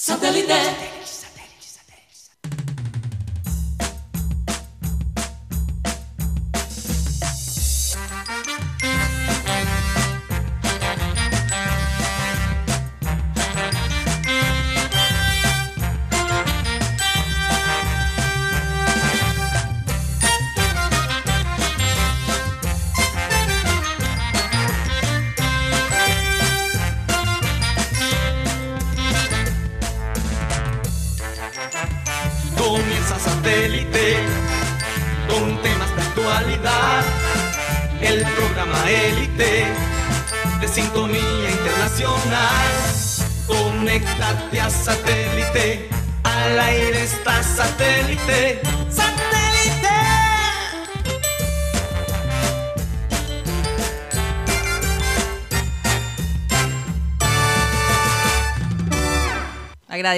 Satellite.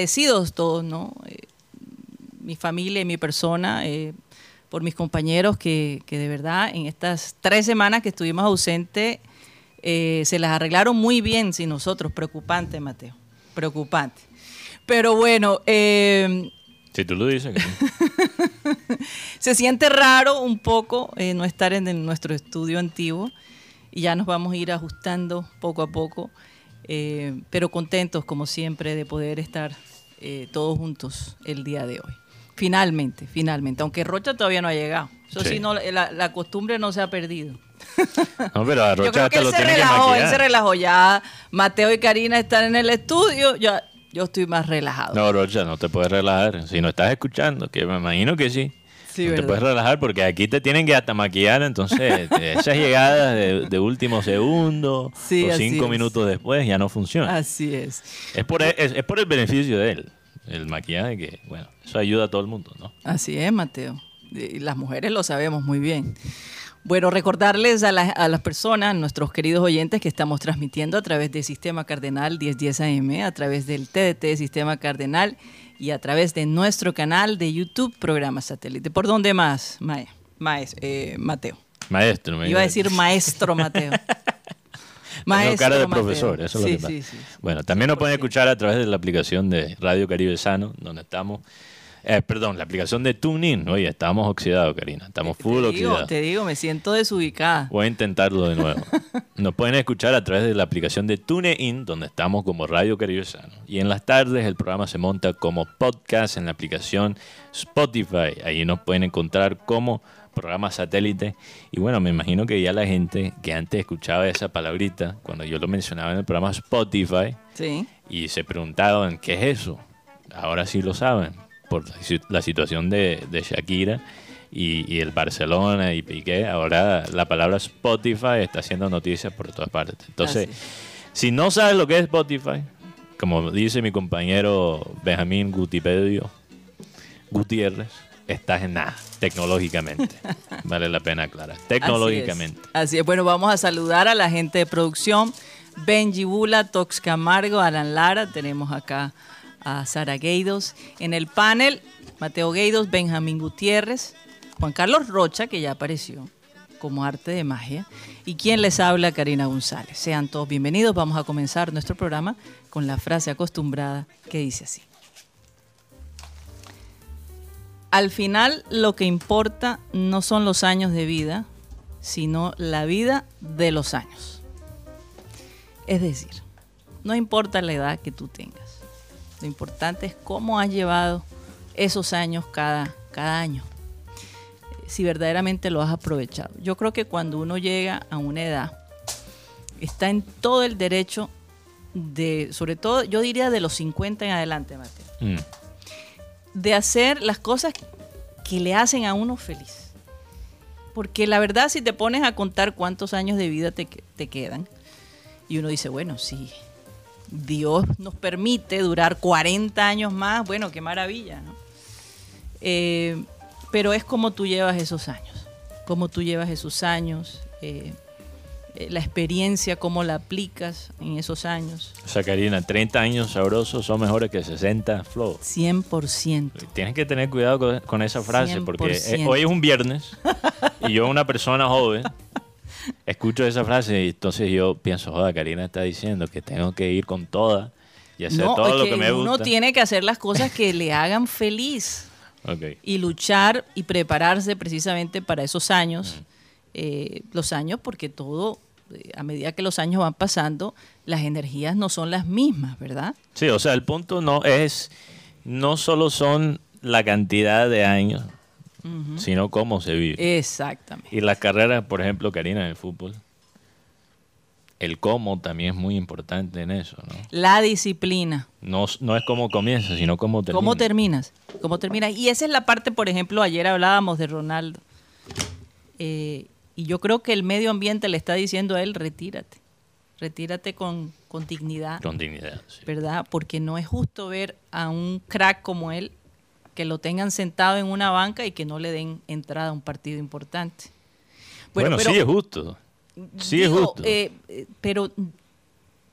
Agradecidos todos, ¿no? Eh, mi familia y mi persona, eh, por mis compañeros que, que de verdad en estas tres semanas que estuvimos ausentes eh, se las arreglaron muy bien sin nosotros. Preocupante, Mateo, preocupante. Pero bueno, eh, Si tú lo dices. se siente raro un poco eh, no estar en el- nuestro estudio antiguo y ya nos vamos a ir ajustando poco a poco, eh, pero contentos como siempre de poder estar eh, todos juntos el día de hoy. Finalmente, finalmente, aunque Rocha todavía no ha llegado. Eso sí, Sí. no, la, la costumbre no se ha perdido. No, pero a Yo Rocha creo que él lo se relajó, él se relajó. Ya Mateo y Karina están en el estudio, yo, yo estoy más relajado. No, Rocha, no te puedes relajar. Si no estás escuchando, que me imagino que sí. Sí, no te puedes relajar porque aquí te tienen que hasta maquillar, entonces te- esas llegadas de, de último segundo Sí, o cinco minutos después ya no funciona. Así es. Es por, es, es por el beneficio de él, el maquillaje, que bueno, eso ayuda a todo el mundo, ¿no? Así es, Mateo. Y las mujeres lo sabemos muy bien. Bueno, recordarles a, la- a las personas, nuestros queridos oyentes, que estamos transmitiendo a través del Sistema Cardenal 1010 AM, a través del TDT Sistema Cardenal y a través de nuestro canal de YouTube, Programa Satélite. ¿Por dónde más, Mae? Maes- eh, Mateo? Maestro, me Iba a decir maestro, Mateo. Tengo cara de Mateo. profesor, eso es Sí, lo que pasa. sí, sí. Bueno, también nos pueden escuchar a través de la aplicación de Radio Caribe Sano, donde estamos. Eh, perdón, la aplicación de TuneIn. Oye, estamos oxidados, Karina. Estamos full Te digo, oxidados. te digo, me siento desubicada. Voy a intentarlo de nuevo. Nos pueden escuchar a través de la aplicación de TuneIn, donde estamos como Radio Caribe Sano. Y en las tardes el programa se monta como podcast en la aplicación Spotify. Ahí nos pueden encontrar como programa satélite. Y bueno, me imagino que ya la gente que antes escuchaba esa palabrita, cuando yo lo mencionaba en el programa Spotify, Sí. y se preguntaban, ¿qué es eso? Ahora sí lo saben, por la si- la situación de, de Shakira y, y el Barcelona y Piqué. Ahora la palabra Spotify está haciendo noticias por todas partes. Entonces, Así si no sabes lo que es Spotify, como dice mi compañero Benjamín Gutipedio, Gutiérrez, estás en nada, tecnológicamente. vale la pena aclarar. Tecnológicamente. Así es. Así es. Bueno, vamos a saludar a la gente de producción. Benji Bula, Tox Camargo, Alan Lara. Tenemos acá a Sara Gueidos. En el panel, Mateo Gueidos, Benjamín Gutiérrez, Juan Carlos Rocha, que ya apareció como arte de magia. Y quien les habla, Karina González. Sean todos bienvenidos. Vamos a comenzar nuestro programa con la frase acostumbrada que dice así. Al final lo que importa no son los años de vida, sino la vida de los años. Es decir, no importa la edad que tú tengas, lo importante es cómo has llevado esos años cada, cada año, si verdaderamente lo has aprovechado. Yo creo que cuando uno llega a una edad, está en todo el derecho de, sobre todo, yo diría de los 50 en adelante, Mateo Mm. de hacer las cosas que le hacen a uno feliz. Porque la verdad, si te pones a contar cuántos años de vida te, te quedan, y uno dice, bueno, si Dios nos permite durar 40 años más, bueno, qué maravilla, ¿no? Eh, pero es como tú llevas esos años, cómo tú llevas esos años, eh, eh, la experiencia, cómo la aplicas en esos años. O sea, Karina, 30 años sabrosos son mejores que 60 flow. 100%. Tienes que tener cuidado con, con esa frase porque 100%. hoy es un viernes y yo, una persona joven, escucho esa frase y entonces yo pienso, joda, Karina está diciendo que tengo que ir con toda y hacer No, todo es lo que que me uno gusta. tiene que hacer las cosas que le hagan feliz y luchar y prepararse precisamente para esos años, eh, los años, porque todo, eh, a medida que los años van pasando, las energías no son las mismas, ¿verdad? Sí, o sea, el punto no es, no solo son la cantidad de años, sino cómo se vive. Exactamente. Y las carreras, por ejemplo, Karina, en el fútbol, el cómo también es muy importante en eso, ¿no? La disciplina. No, no es cómo comienza, sino cómo termina. ¿Cómo terminas? ¿Cómo terminas? Y esa es la parte, por ejemplo, ayer hablábamos de Ronaldo. Eh, y yo creo que el medio ambiente le está diciendo a él, retírate. Retírate con, con dignidad, Con dignidad, sí. ¿verdad? Porque no es justo ver a un crack como él que lo tengan sentado en una banca y que no le den entrada a un partido importante. Bueno, pero- sí es justo. Sí Digo, es justo. eh, pero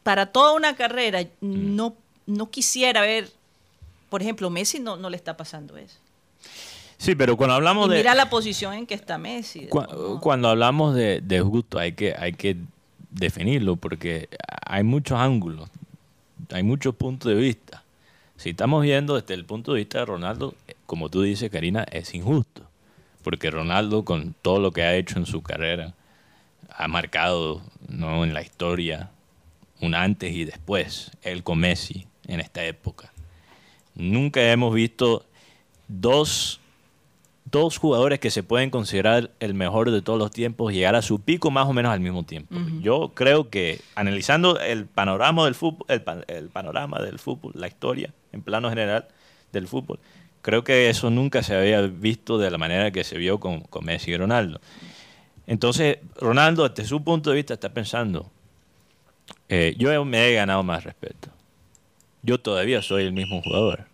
para toda una carrera Mm. no, no quisiera ver, por ejemplo, Messi no, no le está pasando eso. sí, pero cuando hablamos Y de... mira la posición en que está Messi. Cu- ¿no? Cuando hablamos de, de justo hay que, hay que definirlo porque hay muchos ángulos, hay muchos puntos de vista. Si estamos viendo desde el punto de vista de Ronaldo, eh, como tú dices, Karina, es injusto. Porque Ronaldo, con todo lo que ha hecho en su carrera, ha marcado ¿no? en la historia un antes y después, él con Messi en esta época. Nunca hemos visto dos dos jugadores que se pueden considerar el mejor de todos los tiempos llegar a su pico más o menos al mismo tiempo. Yo creo que analizando el panorama del fútbol, el, pa- el panorama del fútbol, la historia en plano general del fútbol, creo que eso nunca se había visto de la manera que se vio con, con Messi y Ronaldo. Entonces, Ronaldo, desde su punto de vista, está pensando, eh, yo me he ganado más respeto. Yo todavía soy el mismo jugador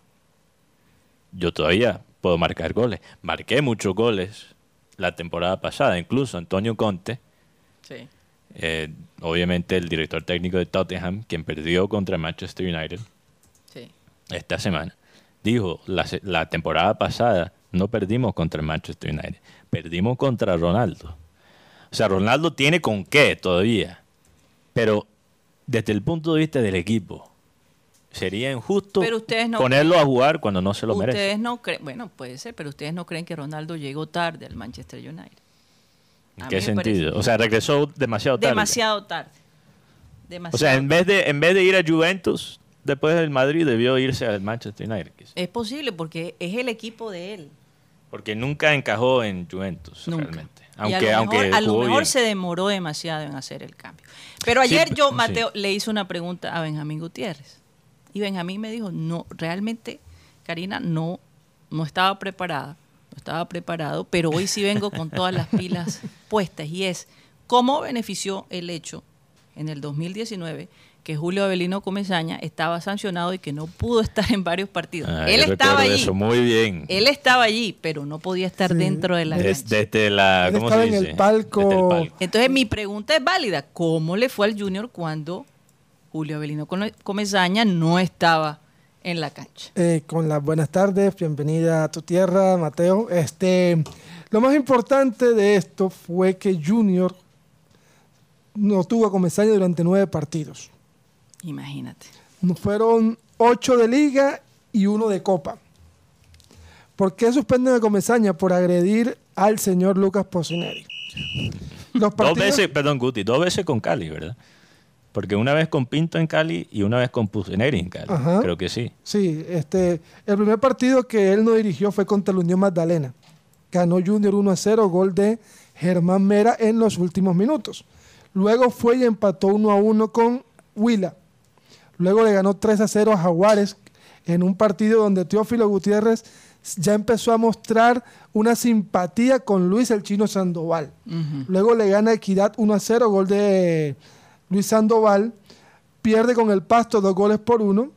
yo todavía puedo marcar goles. Marqué muchos goles la temporada pasada. Incluso Antonio Conte, Sí. eh, obviamente el director técnico de Tottenham, quien perdió contra Manchester United. Esta semana, dijo, la, temporada pasada no perdimos contra el Manchester United, perdimos contra Ronaldo. O sea, Ronaldo tiene con qué todavía, pero desde el punto de vista del equipo, sería injusto Pero ustedes no- ponerlo a jugar cuando no se lo merece. Ustedes no creen, bueno, puede ser, pero ustedes no creen que Ronaldo llegó tarde al Manchester United. ¿En qué sentido? parece- O sea, regresó demasiado tarde. Demasiado tarde. O sea, en vez de en vez de ir a Juventus, después del Madrid debió irse al Manchester United. Es posible porque es el equipo de él. Porque nunca encajó en Juventus Nunca. realmente. Y Aunque, a lo aunque mejor, a lo mejor se demoró demasiado en hacer el cambio. Pero Sí, ayer yo, sí. Mateo, le hice una pregunta a Benjamín Gutiérrez. Y Benjamín me dijo, no, realmente, Karina, no, no estaba preparada. No estaba preparado, pero hoy sí vengo con todas las pilas puestas. Y es, ¿cómo benefició el hecho en el 2019 que Julio Avelino Comesaña estaba sancionado y que no pudo estar en varios partidos? Ah, Él estaba allí. eso muy bien. Él estaba allí, pero no podía estar Sí. dentro de la Des- cancha. desde la Él ¿cómo estaba se en el dice? palco. Desde el palco. Entonces mi pregunta es válida. ¿Cómo le fue al Junior cuando Julio Avelino Come- Comesaña no estaba en la cancha? Eh, con las buenas tardes, bienvenida a tu tierra, Mateo. Este, lo más importante de esto fue que Junior no tuvo a Comesaña durante nueve partidos. Imagínate. Fueron ocho de liga y uno de copa. ¿Por qué suspenden a Comesaña? Por agredir al señor Lucas Pocineri. Los Dos veces, perdón, Guti, dos veces con Cali, ¿verdad? Porque una vez con Pinto en Cali y una vez con Pusineri en Cali. Ajá. Creo que sí. Sí, este, el primer partido que él no dirigió fue contra la Unión Magdalena. Ganó Junior 1 a 0, gol de Germán Mera en los últimos minutos. Luego fue y empató 1 a 1 con Huila. Luego le ganó 3 a 0 a Jaguares en un partido donde Teófilo Gutiérrez ya empezó a mostrar una simpatía con Luis el Chino Sandoval. Luego le gana Equidad 1 a 0, gol de Luis Sandoval. Pierde con el Pasto dos goles por uno.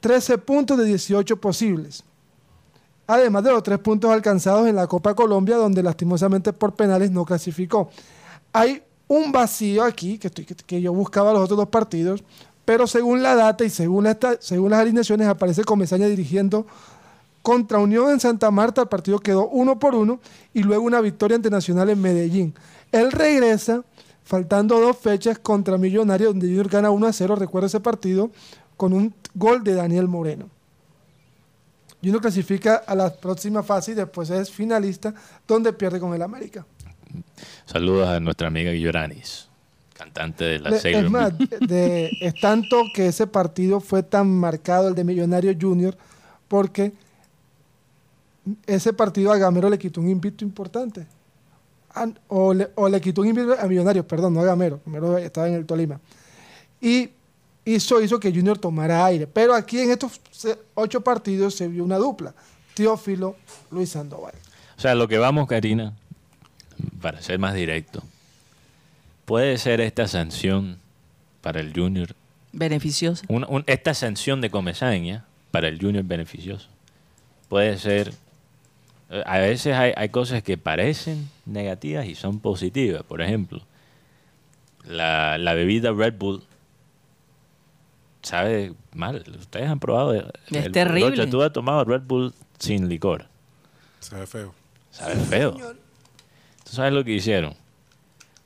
13 puntos de 18 posibles. Además de los tres puntos alcanzados en la Copa Colombia, donde lastimosamente por penales no clasificó. Hay un vacío aquí, que, estoy- que- que yo buscaba los otros dos partidos, pero según la data y según, las alineaciones aparece Comesaña dirigiendo contra Unión en Santa Marta, el partido quedó uno por uno y luego una victoria ante Nacional en Medellín. Él regresa, faltando dos fechas contra Millonarios, donde Junior gana 1 a 0, recuerda ese partido, con un gol de Daniel Moreno. Junior clasifica a la próxima fase y después es finalista, donde pierde con el América. Saludos a nuestra amiga Guilloranis, cantante de la Le- Sailor es más, de- es tanto que ese partido fue tan marcado, el de Millonario Junior, porque ese partido a Gamero le quitó un invito importante. O le, o le quitó un invito a Millonarios, perdón, no a Gamero. Gamero estaba en el Tolima. Y hizo, hizo que Junior tomara aire. Pero aquí en estos ocho partidos se vio una dupla. Teófilo, Luis Sandoval. O sea, lo que vamos, Karina, para ser más directo, puede ser esta sanción para el Junior, Beneficiosa. un- esta sanción de Comesaña para el Junior beneficioso. Puede ser, eh, a veces hay, hay cosas que parecen negativas y son positivas. Por ejemplo, la, la bebida Red Bull sabe mal. Ustedes han probado. el- Es el- terrible. Rocha, tú has tomado Red Bull sin licor. Se ve feo. Sabe feo. ¿Tú sabes lo que hicieron?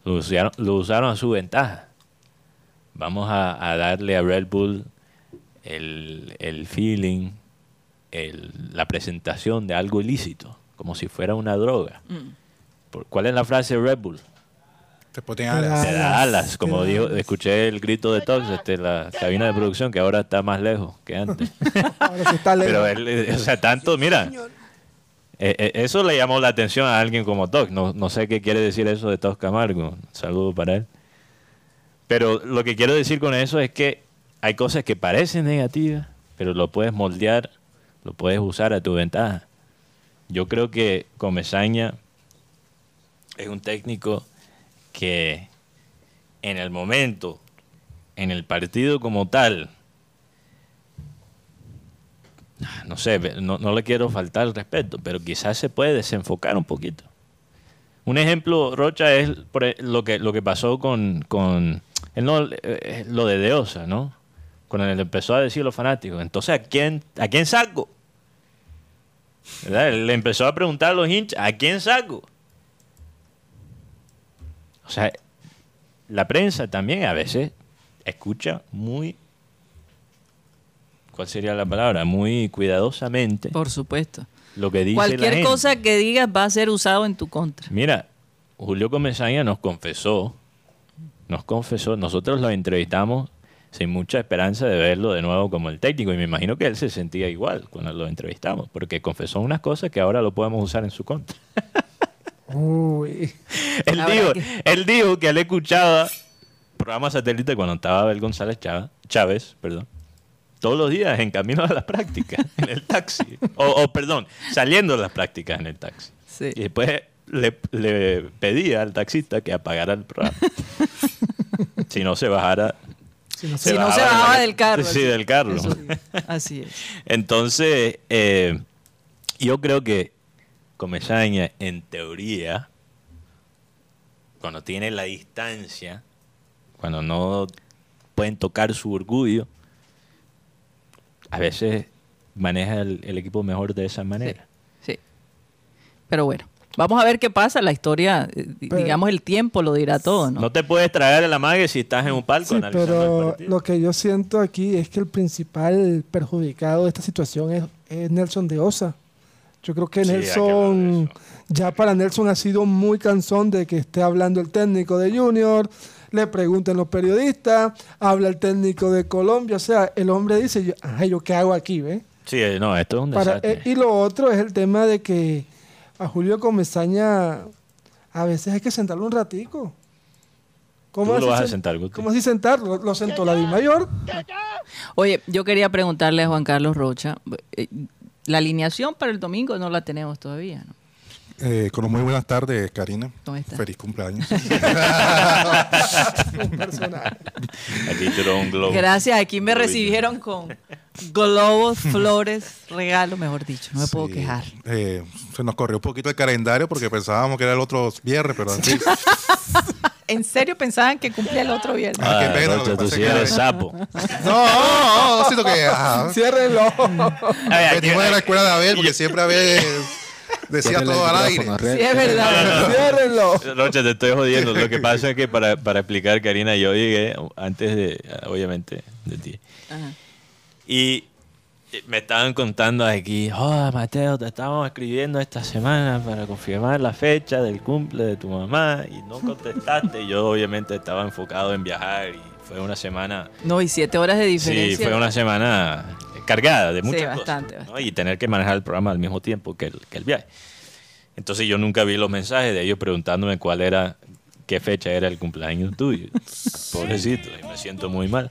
Lo usaron, lo usaron a su ventaja. Vamos a, a darle a Red Bull el, el feeling, el- la presentación de algo ilícito, como si fuera una droga. Por- ¿Cuál es la frase de Red Bull? Te ponen alas. da- Te da Alas, como dijo, alas. escuché el grito de Tox desde la cabina de producción, que ahora está más lejos que antes. Ahora sí está lejos. Pero él, eh, o sea, tanto, mira, eh, eh, eso le llamó la atención a alguien como Tox. No, sé qué quiere decir eso de Tox Camargo. Saludo para él. Pero lo que quiero decir con eso es que hay cosas que parecen negativas, pero lo puedes moldear, lo puedes usar a tu ventaja. Yo creo que Comesaña es un técnico que en el momento, en el partido como tal, no sé, no, no le quiero faltar el respeto, pero quizás se puede desenfocar un poquito. Un ejemplo, Rocha, es e- lo que, lo que pasó con, con él no, eh, lo de Deosa, ¿no? Cuando él empezó a decir los fanáticos, entonces, ¿a quién, ¿a quién saco? ¿Verdad? Él le empezó a preguntar a los hinchas, ¿a quién saco? O sea, la prensa también a veces escucha muy, ¿cuál sería la palabra? Muy cuidadosamente Por supuesto. lo que dice la Cualquier gente. cosa que digas va a ser usado en tu contra. Mira, Julio Comesaña nos confesó, nos confesó, nosotros lo entrevistamos sin mucha esperanza de verlo de nuevo como el técnico y me imagino que él se sentía igual cuando lo entrevistamos, porque confesó unas cosas que ahora lo podemos usar en su contra. Uy. Él dijo, que- él dijo que él escuchaba programa satélite cuando estaba Abel González Chávez, Chávez perdón, todos los días en camino a las prácticas, en el taxi. O, o, perdón, saliendo de las prácticas en el taxi. Sí. Y después le, le pedía al taxista que apagara el programa. si no se bajara. Si no Si no se bajaba del carro. Sí, así. del carro. Eso, así es. Entonces, eh, yo creo que Comesaña, en teoría, cuando tiene la distancia, cuando no pueden tocar su orgullo, a veces maneja el, el equipo mejor de esa manera. Sí. Pero bueno, vamos a ver qué pasa. La historia, eh, Pero- digamos, el tiempo lo dirá todo, ¿no? No te puedes traer el amague si estás en un palco Sí, el pero lo que yo siento aquí es que el principal perjudicado de esta situación es, es Nelson de Osa. Yo creo que Sí, Nelson, ya para Nelson ha sido muy cansón de que esté hablando el técnico de Junior, le pregunten los periodistas, habla el técnico de Colombia, o sea, el hombre dice, yo, "Ajá, ¿yo qué hago aquí? ¿ve? Sí, eh, no, esto es un Para- desastre. eh, y lo otro es el tema de que a Julio Comesaña a veces hay que sentarlo un ratico. Tú lo vas a sentar, Guti. ¿Cómo así sentarlo? Lo sentó la Di Mayor. Oye, yo quería preguntarle a Juan Carlos Rocha, eh, la alineación para el domingo no la tenemos todavía, ¿no? Eh, con muy buenas tardes, Karina. ¿Cómo está? Feliz cumpleaños. Un personaje. Aquí tiró un globo. Gracias, aquí me recibieron con globos, flores, regalos, mejor dicho, no me puedo quejar. Eh, se nos corrió un poquito el calendario porque pensábamos que era el otro viernes, pero así. ¿En serio pensaban que cumplía el otro viernes? Ah, qué Ah, pena, Rocha, que tú sí que- eres sapo. No, no, no, siento que. ah, venimos de la escuela de Abel porque siempre Abel decía todo al aire. Sí, es verdad. Ciérrenlo. Rocha, te estoy jodiendo. Lo que pasa es que para, para explicar, Karina, yo llegué antes de, obviamente, de ti. Ajá. Y me estaban contando aquí, oh Mateo, te estábamos escribiendo esta semana para confirmar la fecha del cumple de tu mamá y no contestaste. Y yo obviamente estaba enfocado en viajar y fue una semana... No, y siete horas de diferencia. Sí, fue una semana cargada de muchas cosas. bastante, ¿no? Y tener que manejar el programa al mismo tiempo que el, que el viaje. Entonces yo nunca vi los mensajes de ellos preguntándome cuál era, qué fecha era el cumpleaños tuyo. Pobrecito, y me siento muy mal.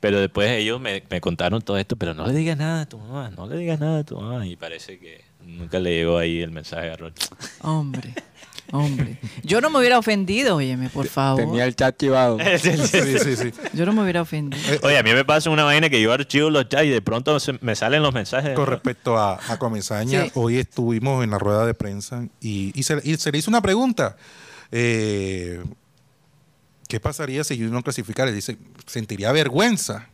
Pero después ellos me, me contaron todo esto, pero no le digas nada a tu mamá, no le digas nada a tu mamá. Y parece que nunca le llegó ahí el mensaje a Rocha. Hombre, hombre. Yo no me hubiera ofendido, óyeme, por favor. Tenía el chat activado. Sí, sí, sí. Yo no me hubiera ofendido. Oye, a mí me pasa una vaina que yo archivo los chats y de pronto se- me salen los mensajes. Con respecto a, a Comesaña, Sí. hoy estuvimos en la rueda de prensa y, y se, y se le hizo una pregunta. Eh, ¿Qué pasaría si Junior no clasificara? Le dice, sentiría vergüenza.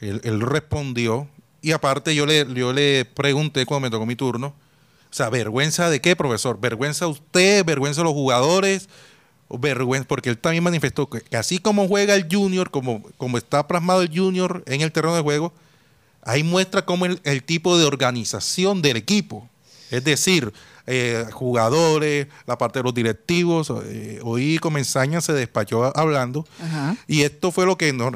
Él, él respondió y aparte yo le, yo le pregunté cuando me tocó mi turno, o sea, ¿vergüenza de qué, profesor? ¿Vergüenza usted? ¿Vergüenza los jugadores? ¿O vergüenza? Porque él también manifestó que, que así como juega el Junior, como, como está plasmado el Junior en el terreno de juego, ahí muestra cómo el, el tipo de organización del equipo. Es decir, eh, jugadores, la parte de los directivos. eh, hoy Comenzaña se despachó a- hablando. Ajá. Y esto fue lo que no,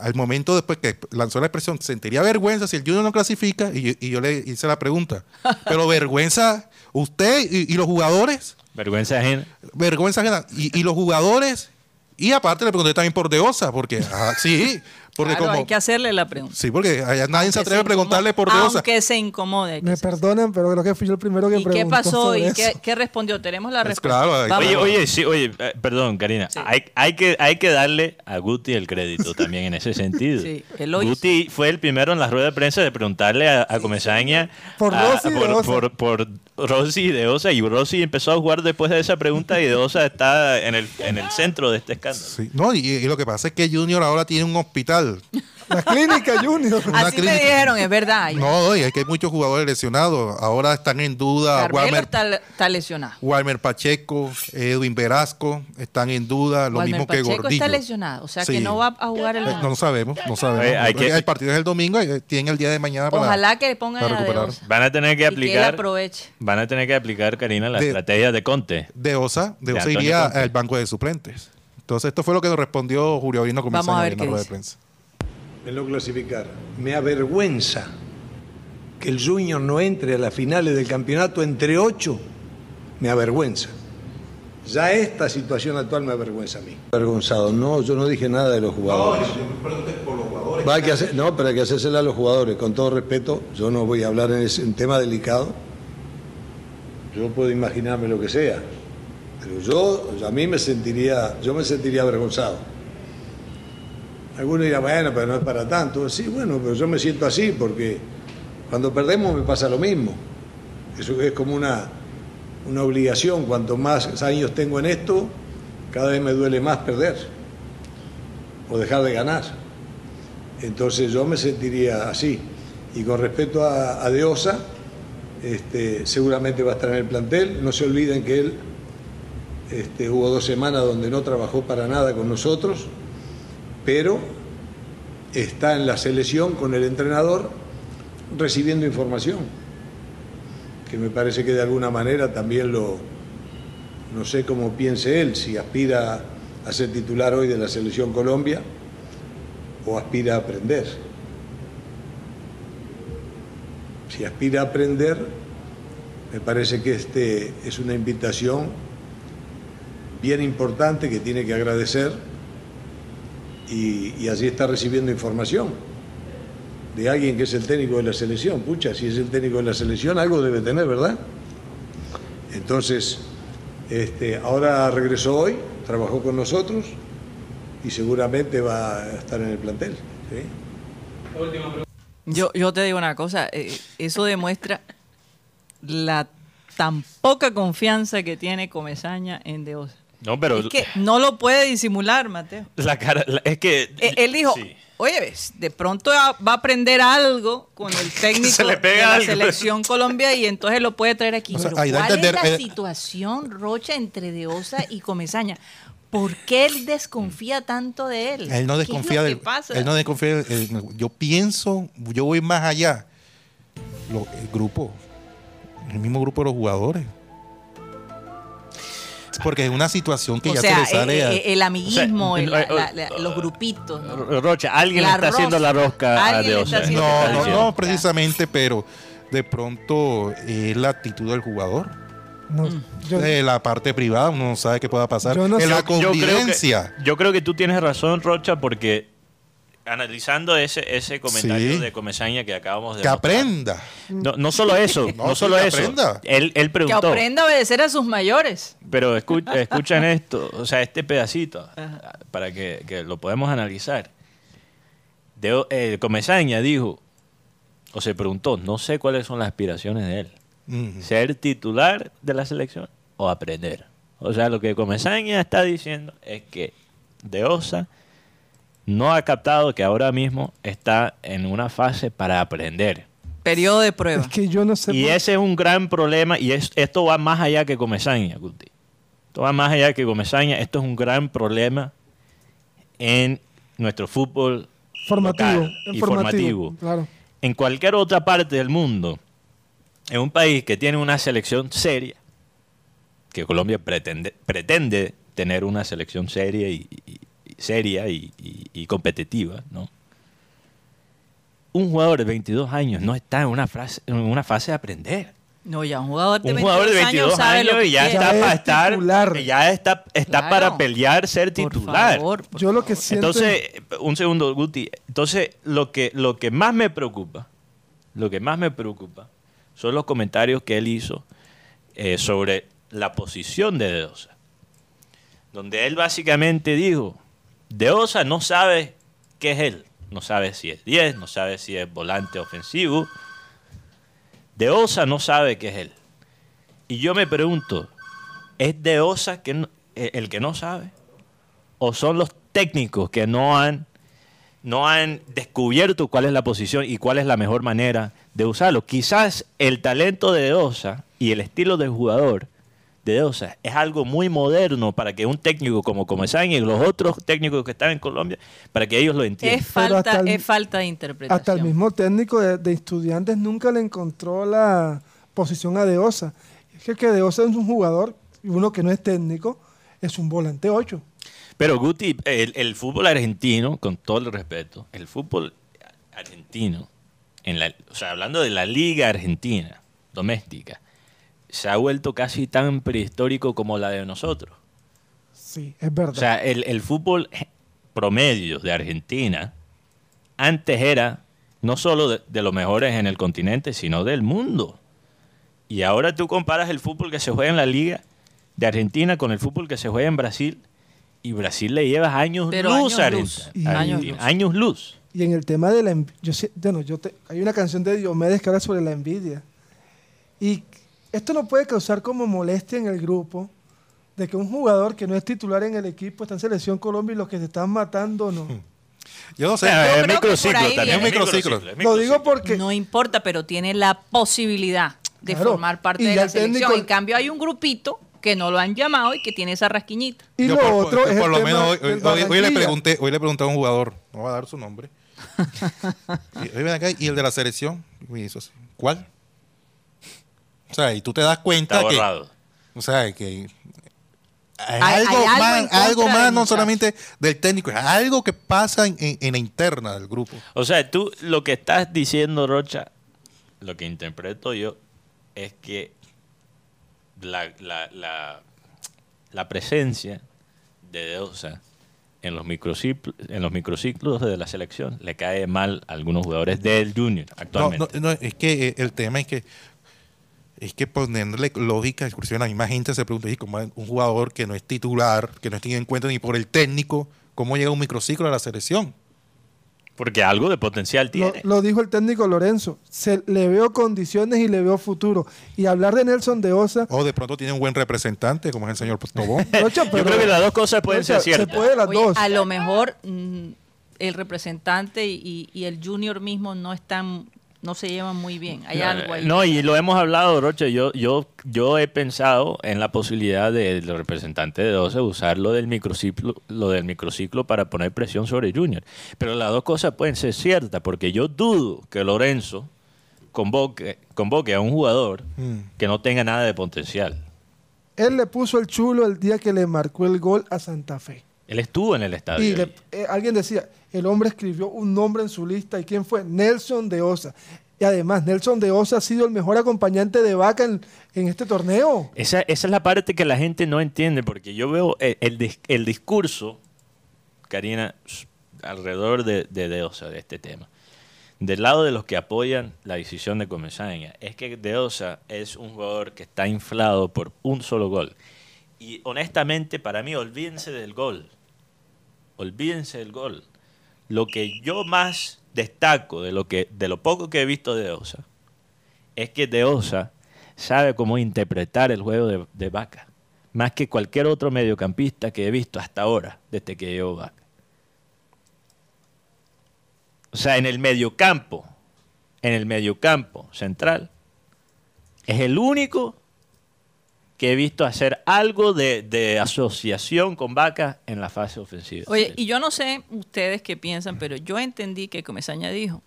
al momento después que lanzó la expresión, sentiría vergüenza si el Junior no clasifica. Y, yo- y yo le hice la pregunta, ¿pero vergüenza usted y, y los jugadores? Vergüenza ajena. Vergüenza ajena. ¿Y, y los jugadores? Y aparte le pregunté también por Deosa, porque ah, sí, porque Claro, como... hay que hacerle la pregunta. Sí, porque allá nadie se Aunque atreve a preguntarle por Deosa. Aunque se incomode. Me perdonan, pero creo que fui yo el primero que ¿Y qué preguntó pasó? ¿Y qué, qué respondió? Tenemos la Pues respuesta. claro. Oye, oye, sí, oye, eh, perdón, Karina. Sí. Hay, hay, que, hay que darle a Guti el crédito también en ese sentido. Sí, él lo hizo. Guti fue el primero en la rueda de prensa de preguntarle a, a Comesaña Por a- por, por, por Rossi y De Osa. Y Rossi empezó a jugar después de esa pregunta y De Osa está en el, en el centro de este escándalo. Sí, No, y, y lo que pasa es que Junior ahora tiene un hospital. La clínica Junior. Así me clínica. dijeron, es verdad. No, y es que hay muchos jugadores lesionados. Ahora están en duda Carmelo Walmer, está, está lesionado. Walmer Pacheco, Edwin Verasco, están en duda, lo Walmer mismo que Pacheco Gordillo. está lesionado, o sea que no va a jugar el Eh, No lo sabemos, no sabemos. Oye, hay que- El partido es el domingo y tienen el día de mañana para, Ojalá que pongan a recuperar. Van a tener que que aplicar. aproveche. Van a tener que aplicar, Karina, la De- estrategia de Conte. De Osa, de De Osa iría Conte. al banco de suplentes. Entonces, esto fue lo que nos respondió Julio Avino Vamos a Comesaña ver en la rueda de prensa. De no clasificar. Me avergüenza que el Junior no entre a las finales del campeonato entre ocho. Me avergüenza. Ya esta situación actual me avergüenza a mí. Avergonzado, no, yo no dije nada de los jugadores. Va, hay que hacer, no, pero hay que hacérsela a los jugadores. Con todo respeto, yo no voy a hablar en ese un tema delicado. Yo puedo imaginarme lo que sea. Pero yo, a mí me sentiría, yo me sentiría avergonzado. Algunos dirán, bueno, pero no es para tanto. Sí, bueno, pero yo me siento así porque cuando perdemos me pasa lo mismo. Eso es como una, una obligación. Cuanto más años tengo en esto, cada vez me duele más perder o dejar de ganar. Entonces yo me sentiría así. Y con respecto a, a Deosa, este, seguramente va a estar en el plantel. No se olviden que él este, hubo dos semanas donde no trabajó para nada con nosotros pero está en la selección con el entrenador recibiendo información, que me parece que de alguna manera también lo, no sé cómo piense él, si aspira a ser titular hoy de la selección Colombia o aspira a aprender. Si aspira a aprender, me parece que este es una invitación bien importante que tiene que agradecer y, y allí está recibiendo información de alguien que es el técnico de la selección. Pucha, si es el técnico de la selección, algo debe tener, ¿verdad? Entonces, este, ahora regresó hoy, trabajó con nosotros y seguramente va a estar en el plantel. ¿sí? Yo, yo te digo una cosa, eh, eso demuestra la tan poca confianza que tiene Comesaña en Deosa. No, pero Es que no lo puede disimular, Mateo. la cara, la- es que Eh, Él dijo, Sí. oye, ves, de pronto va a aprender algo con el técnico Se le pega de la algo. selección Colombia y entonces lo puede traer aquí. O sea, Pero ahí ¿Cuál entender, es la eh, situación, Rocha, entre Deosa y Comesaña? ¿Por qué él desconfía tanto de él? Él no ¿Qué es desconfía del. pasa? Él no desconfía. del- yo pienso, yo voy más allá. Lo- el grupo, el mismo grupo de los jugadores. Porque es una situación que o ya sea, se le sale eh, a- eh, el amiguismo, O sea, el- eh, la- la- los grupitos. Rocha, alguien La le está haciendo la rosca. a ¿Qué No, no, no, precisamente, pero de pronto es la actitud del jugador. No, Mm. yo- De la parte privada, uno no sabe qué pueda pasar. En la Yo creo, convivencia. que, yo creo que tú tienes razón, Rocha, porque analizando ese, ese comentario Sí. de Comesaña que acabamos de que mostrar, aprenda. No, no solo eso, no, No, solo que eso. aprenda. Él, él Que preguntó. aprenda a obedecer a sus mayores. Pero escu- escuchan esto, o sea, este pedacito, para que, que lo podamos analizar. De, eh, Comesaña dijo, o se preguntó, no sé cuáles son las aspiraciones de él. Ser titular de la selección o aprender. O sea, lo que Comesaña está diciendo es que De Osa no ha captado que ahora mismo está en una fase para aprender. Periodo de prueba. es que yo no sé. Y por- ese es un gran problema y es, esto va más allá que Comesaña, Guti. Esto va más allá que Comesaña. Esto es un gran problema en nuestro fútbol formativo, local y informativo, formativo. Claro. En cualquier otra parte del mundo, en un país que tiene una selección seria, que Colombia pretende, pretende tener una selección seria y, y- y seria y, y- y competitiva, ¿no? Un jugador de 22 años no está en una, frase, en una fase de aprender. No, ya un jugador de Un 22, jugador de 22 años sabe lo años que y ya quiere. está Ya para es estar, titular. ya está, está Claro. para pelear ser Por titular. favor, por Yo lo que siento. Entonces, un segundo, Guti. Entonces, lo que, lo que más me preocupa, lo que más me preocupa, son los comentarios que él hizo eh, sobre la posición de Deosa. Donde él básicamente dijo, Deosa no sabe qué es él. No sabe si es 10, no sabe si es volante ofensivo. Deosa no sabe qué es él. Y yo me pregunto, ¿es Deosa que no- eh, el que no sabe? o son los técnicos que no han no han descubierto cuál es la posición y cuál es la mejor manera de usarlo. Quizás el talento de Osa y el estilo de jugador de Osa es algo muy moderno para que un técnico como Comesaña y los otros técnicos que están en Colombia, para que ellos lo entiendan. Es falta, hasta el- es falta de interpretación. Hasta el mismo técnico de, de estudiantes nunca le encontró la posición a Deosa. Es que, que Deosa es un jugador, y uno que no es técnico, es un volante 8. Pero Guti, el, el fútbol argentino, con todo el respeto, el fútbol argentino, en la, o sea, hablando de la liga argentina doméstica, se ha vuelto casi tan prehistórico como la de nosotros. Sí, es verdad. O sea, el, el fútbol promedio de Argentina antes era no solo de, de los mejores en el continente, sino del mundo. Y ahora tú comparas el fútbol que se juega en la liga de Argentina con el fútbol que se juega en Brasil y Brasil le llevas años Pero luz años a luz. Años Años, luz. Y en el tema de la yo bueno, yo te- hay una canción de Diomedes que habla sobre la envidia. Y esto no puede causar como molestia en el grupo de que un jugador que no es titular en el equipo está en selección Colombia y los que se están matando no. Yo no sé. Bueno, es microciclo también. es Microciclo. Lo digo porque No importa, pero tiene la posibilidad de Claro. formar parte Y de la técnico- selección. En cambio, hay un grupito que no lo han llamado y que tiene esa rasquiñita. y Yo lo por, otro por- es por el lo tema menos hoy, le pregunté, hoy le pregunté a un jugador, no va a dar su nombre. y, oye, ven acá, ¿y el de la selección? Y hizo así, ¿Cuál? O sea, y tú te das cuenta Está que, borrado. o sea, que hay, Hay- algo hay algo en más, algo más, no solamente del técnico, es algo que pasa en, en- en la interna del grupo. O sea, tú lo que estás diciendo, Rocha, lo que interpreto yo, es que la, la, la, la presencia de Deusa en los, microciclos, en los microciclos de la selección le cae mal a algunos jugadores del Junior actualmente. no, no, es que eh, el tema es que es que ponerle lógica, excursión, la misma gente se pregunta, ¿y cómo un jugador que no es titular, que no es tenido en cuenta ni por el técnico, cómo llega a un microciclo a la selección? Porque algo de potencial tiene. lo dijo el técnico Lorenzo. Se, le veo condiciones y le veo futuro. Y hablar de Nelson de Osa. O de pronto tiene un buen representante, como es el señor Tobón. Rocha, Yo creo que las dos cosas pueden Rocha, ser ciertas. Se puede las Oye, dos. a lo mejor mm, el representante y, y el junior mismo no están no se llevan muy bien. Hay No, algo ahí. No, y lo hemos hablado, Roche. Yo, yo, yo he pensado en la posibilidad del representante de 12 usar lo del microciclo, lo del microciclo para poner presión sobre Junior. Pero las dos cosas pueden ser ciertas, porque yo dudo que Lorenzo convoque, convoque a un jugador Mm. que no tenga nada de potencial. Él le puso el chulo el día que le marcó el gol a Santa Fe. Él estuvo en el estadio. Y le- eh, alguien decía, el hombre escribió un nombre en su lista. ¿Y quién fue? Nelson de Osa. Y además, Nelson de Osa ha sido el mejor acompañante de Vaca en, este torneo. Esa, es la parte que la gente no entiende, porque yo veo el, el dis- el discurso, Karina, alrededor de, de Deosa, de este tema. Del lado de los que apoyan la decisión de Comesaña, es que Deosa es un jugador que está inflado por un solo gol. Y honestamente, para mí, olvídense del gol. Olvídense del gol. Lo que yo más destaco de lo, que, de lo poco que he visto de Deosa es que Deosa sabe cómo interpretar el juego de, de Vaca, más que cualquier otro mediocampista que he visto hasta ahora, desde que llegó Vaca. O sea, en el mediocampo, en el mediocampo central, es el único que he visto hacer algo de, de asociación con Vaca en la fase ofensiva. Oye, y yo no sé ustedes qué piensan, pero yo entendí que Comesaña dijo,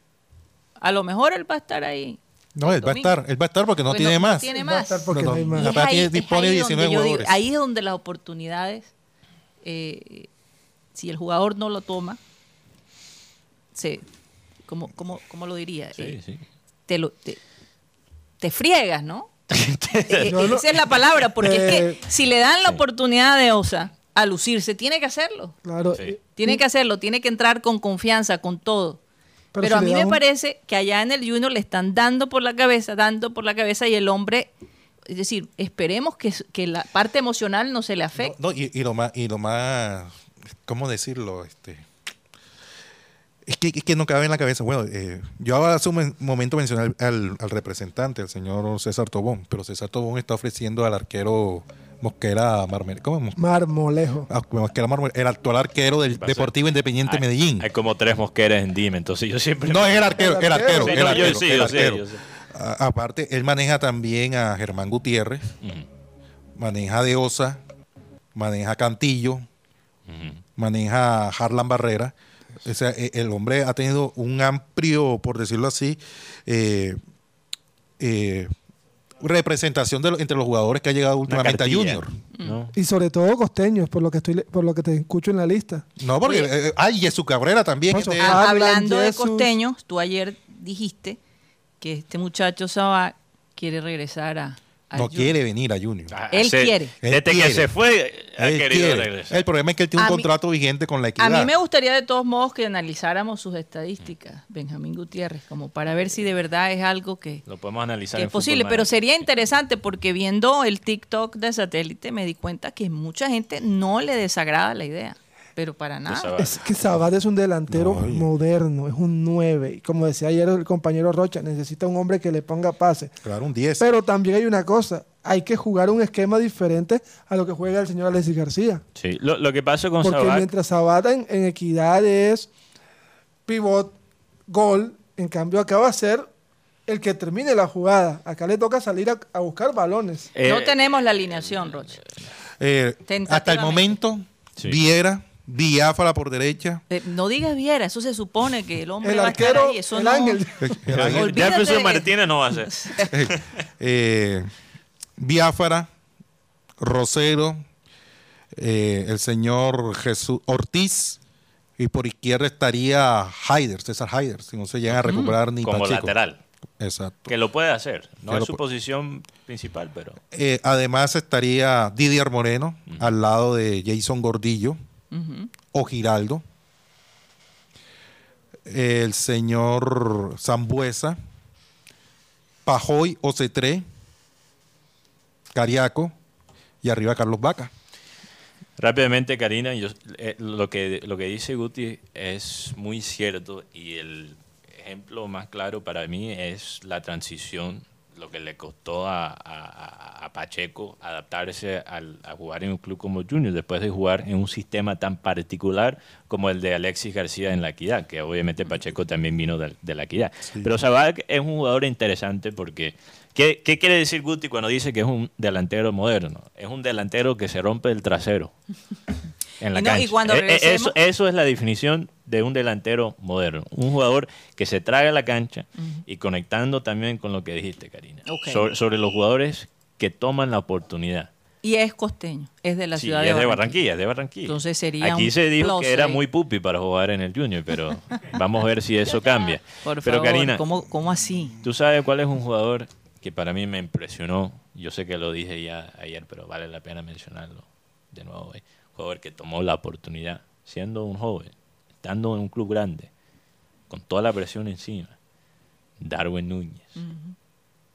a lo mejor él va a estar ahí. No, él va a estar, él va a estar porque no Porque tiene no- más. tiene Él va a más. estar porque No, no hay más. Es ahí- dispone es ahí 19 donde digo- jugadores. ahí es donde las oportunidades, eh, si el jugador no lo toma, se, ¿cómo, cómo, cómo lo diría? Sí, Eh, sí. Te, lo, te, te friegas, ¿no? Eh, no- esa es la palabra, porque es Eh, que si le dan la oportunidad de Osa a lucirse, tiene que hacerlo. Claro. Sí. eh, Tiene que hacerlo, tiene que entrar con confianza, con todo. Pero Pero, si a mí me un- parece que allá en el Junior le están dando por la cabeza, dando por la cabeza y el hombre, es decir, esperemos que, que la parte emocional no se le afecte. No, no, y, y lo más, y lo más, ¿cómo decirlo? Este, es que, es que no cabe en la cabeza. Bueno, eh, yo ahora hace un men- momento mencioné al, al representante, al señor César Tobón, pero César Tobón está ofreciendo al arquero Mosquera Marmel, ¿cómo es? Marmolejo. ah, Mosquera Marmel, el actual arquero del a Deportivo Independiente Hay- Medellín. Hay como tres mosqueras en Dime, entonces yo siempre... No, es el arquero, el arquero, Sí, el yo arquero, sí, el yo sé, arquero. yo sé. A- aparte, él maneja también a Germán Gutiérrez, maneja de Osa, maneja a Cantillo, maneja a Harlan Barrera. O sea, e- el hombre ha tenido un amplio, por decirlo así, eh, eh, representación de lo- entre los jugadores que ha llegado últimamente a Junior. ¿no? Y sobre todo costeños, por lo que estoy por lo que te escucho en la lista. No, porque eh, ay, Jesús Cabrera también. Por es de- eso, Ah, Hablan, hablando de Jesús. costeños, tú ayer dijiste que este muchacho Sabá quiere regresar a, no Junior. quiere venir a Junior. Ah, Él se- quiere. Desde Él que se fue, ha Él querido quiere. regresar. El problema es que él tiene un A mí- contrato vigente con la A equidad. mí me gustaría de todos modos que analizáramos sus estadísticas, Benjamín Gutiérrez, como para ver si de verdad es algo que, Lo podemos analizar que es posible, pero sería interesante porque viendo el TikTok de satélite me di cuenta que mucha gente no le desagrada la idea, pero para nada. Sabat. Es que Sabat es un delantero No, moderno, es un 9. Y como decía ayer el compañero Rocha, necesita un hombre que le ponga pase. Claro, un 10. Pero también hay una cosa, hay que jugar un esquema diferente a lo que juega el señor Alexis García. Sí, lo, lo que pasa con Porque Sabat, mientras Sabata en, en equidad es pivot, gol, en cambio acá va a ser el que termine la jugada. Acá le toca salir a, a buscar balones. eh, no tenemos la alineación, Rocha. Eh, hasta el momento, Sí. Viera, Biafara por derecha. Eh, no digas Viera, eso se supone que el hombre El va a estar arquero, ahí, eso el no- ángel. El ángel. Olvídate Jefferson de- Martínez no va a ser. eh, Biafara, Rosero, eh, el señor Jesús Ortiz, y por izquierda estaría Haider, César Haider, si no se llegan a recuperar ni como Pacheco. lateral. Exacto. Que lo puede hacer. No Que es su posición principal, pero... Eh, además estaría Didier Moreno al lado de Jason Gordillo O Giraldo. El señor Zambuesa, Pajoy o Cetré, Cariaco y arriba Carlos Vaca. Rápidamente, Karina, yo- eh, lo, que, lo que dice Guti es muy cierto y el ejemplo más claro para mí es la transición, lo que le costó a, a- a Pacheco adaptarse al- a jugar en un club como Junior, después de jugar en un sistema tan particular como el de Alexis García en la Equidad, que obviamente Pacheco también vino de, de la Equidad. Pero Sabac es un jugador interesante porque, ¿qué, qué quiere decir Guti cuando dice que es un delantero moderno? Es un delantero que se rompe el trasero. En la Y no, y cancha. cuando Eh, eh, regresemos- eso, eso es la definición de un delantero moderno. Un jugador que se traga la cancha y conectando también con lo que dijiste, Karina. Ok. Sobre, sobre los jugadores que toman la oportunidad. Y es costeño, es de la Sí, ciudad y es de de Barranquilla. Es de Barranquilla. Entonces sería Aquí un se dijo que era ahí. muy pupi para jugar en el Junior, pero vamos a ver si eso cambia. Por pero favor, Karina, ¿cómo, cómo así? ¿tú sabes cuál es un jugador que para mí me impresionó? Yo sé que lo dije ya ayer, pero vale la pena mencionarlo de nuevo hoy. Un jugador que tomó la oportunidad, siendo un joven, estando en un club grande, con toda la presión encima. Darwin Núñez.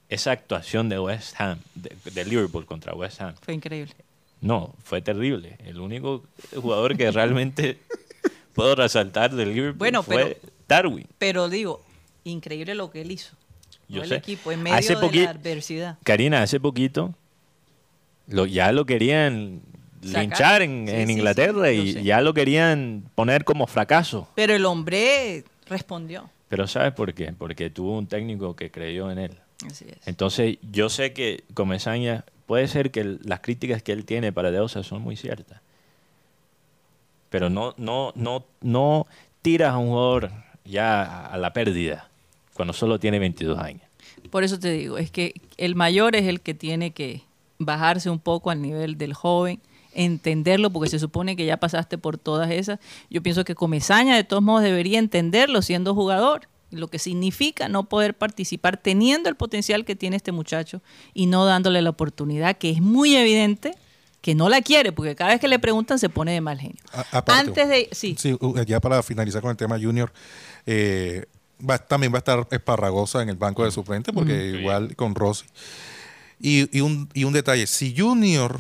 Esa actuación de West Ham, de, de Liverpool contra West Ham, Fue increíble. no, fue terrible. El único jugador que realmente puedo resaltar del Liverpool Bueno, fue Darwin. Pero digo, increíble lo que él hizo. Yo el sé. equipo en medio Hace de la adversidad. Karina, hace poquito lo, ya lo querían Sacar. linchar en, Sí, en sí, Inglaterra sí, y ya lo querían poner como fracaso. Pero el hombre respondió. Pero ¿sabes por qué? Porque tuvo un técnico que creyó en él. Así es. Entonces, yo sé que Comesaña, puede ser que el- las críticas que él tiene para De Osa son muy ciertas. Pero no, no, no, no tiras a un jugador ya a la pérdida cuando solo tiene 22 años. Por eso te digo, es que el mayor es el que tiene que bajarse un poco al nivel del joven, entenderlo, porque se supone que ya pasaste por todas esas. Yo pienso que Comesaña de todos modos debería entenderlo siendo jugador, y lo que significa no poder participar teniendo el potencial que tiene este muchacho y no dándole la oportunidad, que es muy evidente que no la quiere, porque cada vez que le preguntan se pone de mal genio. A- aparte- Antes de... Sí, Sí, uh, ya para finalizar con el tema Junior, eh, va- también va a estar Esparragosa en el banco de suplentes, porque igual con Rossi. Y, y un, y un detalle, si Junior,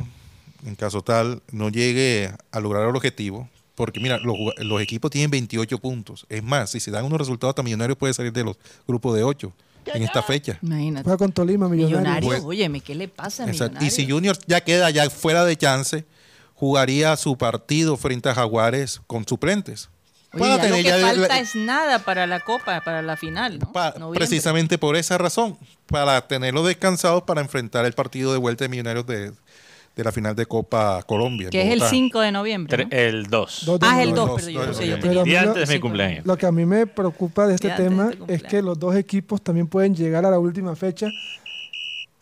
en caso tal, no llegue a lograr el objetivo, porque mira, los, equipos tienen 28 puntos. Es más, si se dan unos resultados, hasta Millonarios puede salir de los grupos de 8 en esta fecha. imagínate. Juega con Tolima, Millonario. Millonario, Pues- óyeme, ¿qué le pasa a? Y si Junior ya queda ya fuera de chance, jugaría su partido frente a Jaguares con suplentes. Oye, ya lo que ya- falta es nada para la Copa, para la final, ¿no? Pa- Noviembre. precisamente por esa razón, para tenerlos descansados para enfrentar el partido de vuelta de Millonarios de, de la final de Copa Colombia. Que es el Bogotá. 5 de noviembre. El 2. Dos de Ah, es el noviembre. 2, pero yo día antes de mi cumpleaños. Lo que a mí me preocupa de este de tema es que los dos equipos también pueden llegar a la última fecha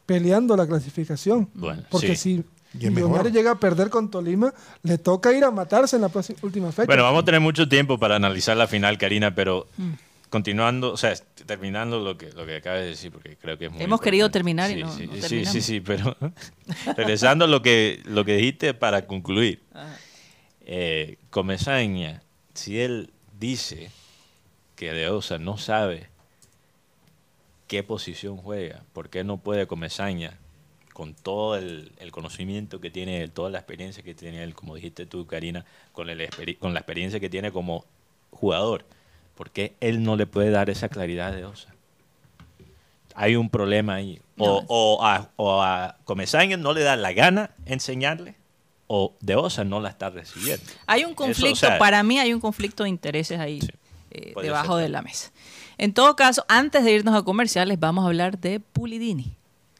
peleando la clasificación. Bueno, Porque sí. si Y Millonarios llega a perder con Tolima, le toca ir a matarse en la próxima, última fecha. Bueno, vamos a tener mucho tiempo para analizar la final, Karina, pero Mm. Continuando, o sea, terminando lo que, lo que acabas de decir, porque creo que es muy Hemos querido importante. terminar y no- sí, no sí, terminamos. sí, sí, pero regresando a lo que, lo que dijiste para concluir. Ajá. Eh, Comesaña, si él dice que De Osa no sabe qué posición juega, por qué no puede Comesaña, con todo el, el conocimiento que tiene él, toda la experiencia que tiene él, como dijiste tú, Karina, con, el con la experiencia que tiene como jugador, ¿por qué él no le puede dar esa claridad a De Osa? Hay un problema ahí. O, No. o a, o a Comesaña no le da la gana enseñarle, o De Osa no la está recibiendo. Hay un Eso, conflicto, o sea, para mí hay un conflicto de intereses ahí Sí, eh, debajo ser. de la mesa. En todo caso, antes de irnos a comerciales, vamos a hablar de Pulidini.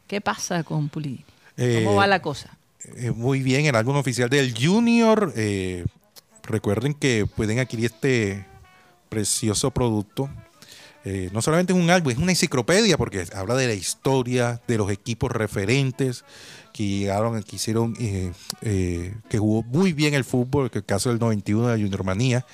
¿Qué pasa con Pulidini? ¿Cómo Eh, va la cosa? Eh, muy bien, el álbum oficial del Junior. eh, recuerden que pueden adquirir este precioso producto. Eh, no solamente es un álbum, es una enciclopedia porque habla de la historia, de los equipos referentes que llegaron, que hicieron, eh, eh, que jugó muy bien el fútbol, que el caso del 91 de Junior Manía.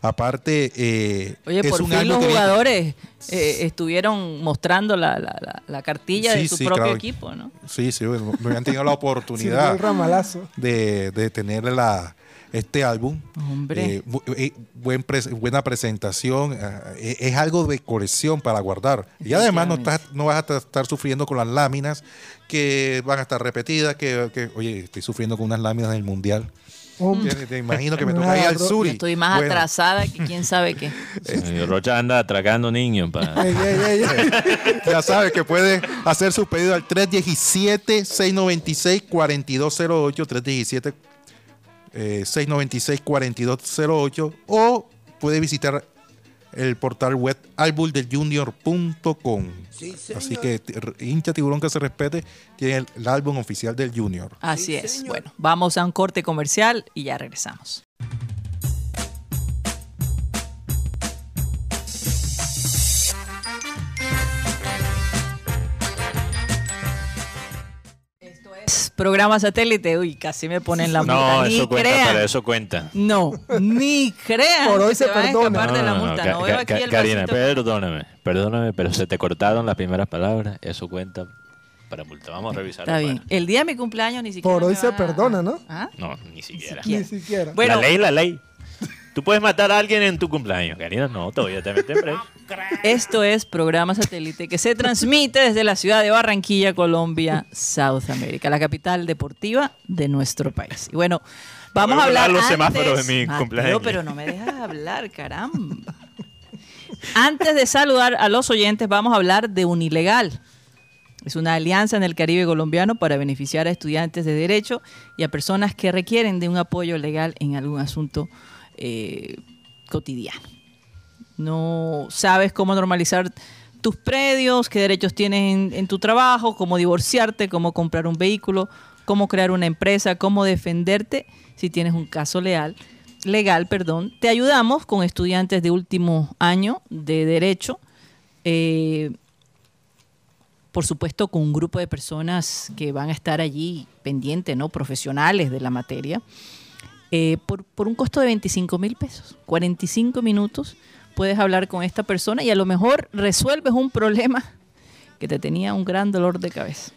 Aparte, eh, Oye, es por un fin álbum los viene- jugadores eh, estuvieron mostrando la, la- la- la cartilla de su sí, propio claro. equipo, ¿no? Sí, sí, bueno, no habían tenido la oportunidad. ramalazo. de, de tener la, este álbum. Hombre. Eh, eh, buen buena presentación. eh, es algo de colección para guardar. Y además no, estás, no vas a ta- estar sufriendo con las láminas que van a estar repetidas. Que, que, oye, estoy sufriendo con unas láminas del mundial. Te, te imagino que me toca ir al sur. Yo estoy más Bueno, atrasada que quién sabe qué. Eh, Rocha anda atracando niños para... Ey, ey, ey, ey. Ya sabes que puede hacer su pedido al 317-696-4208, 317 eh, 696-4208 o puede visitar el portal web albumdeljunior.com. Así que hincha tiburón que se respete tiene el, el álbum oficial del Junior. Así es. Bueno, vamos a un corte comercial y ya regresamos. Programa satélite. Uy, casi me ponen la multa. No, Ni eso cuenta, crean. para eso cuenta. No, ni crean. Por hoy que se a perdona. de la No, no, no, multa. Ca- No Ca- Karina, perdóname, perdóname, pero se te cortaron las primeras palabras. Eso cuenta para multa. Vamos a revisar. Está bien. El día de mi cumpleaños ni siquiera. Por hoy se a- perdona, ¿no? ¿Ah? No, ni siquiera. Ni siquiera. Bueno. La ley es la ley. Tú puedes matar a alguien en tu cumpleaños. Karina, no, todavía te meten preso. Esto es programa satélite que se transmite desde la ciudad de Barranquilla, Colombia, South America, la capital deportiva de nuestro país. Y bueno, vamos Voy a hablar los antes- semáforos de mi Mateo, cumpleaños. pero no me dejas hablar, caramba. Antes de saludar a los oyentes, vamos a hablar de un ilegal. Es una alianza en el Caribe colombiano para beneficiar a estudiantes de derecho y a personas que requieren de un apoyo legal en algún asunto eh, cotidiano. No sabes cómo normalizar tus predios, qué derechos tienes en, tu trabajo, cómo divorciarte, cómo comprar un vehículo, cómo crear una empresa, cómo defenderte si tienes un caso legal. Legal, perdón. Te ayudamos con estudiantes de último año de derecho. eh, por supuesto, con un grupo de personas que van a estar allí pendientes, ¿no? Profesionales de la materia, eh, por, por un costo de 25 mil pesos. 45 minutos puedes hablar con esta persona y a lo mejor resuelves un problema que te tenía un gran dolor de cabeza.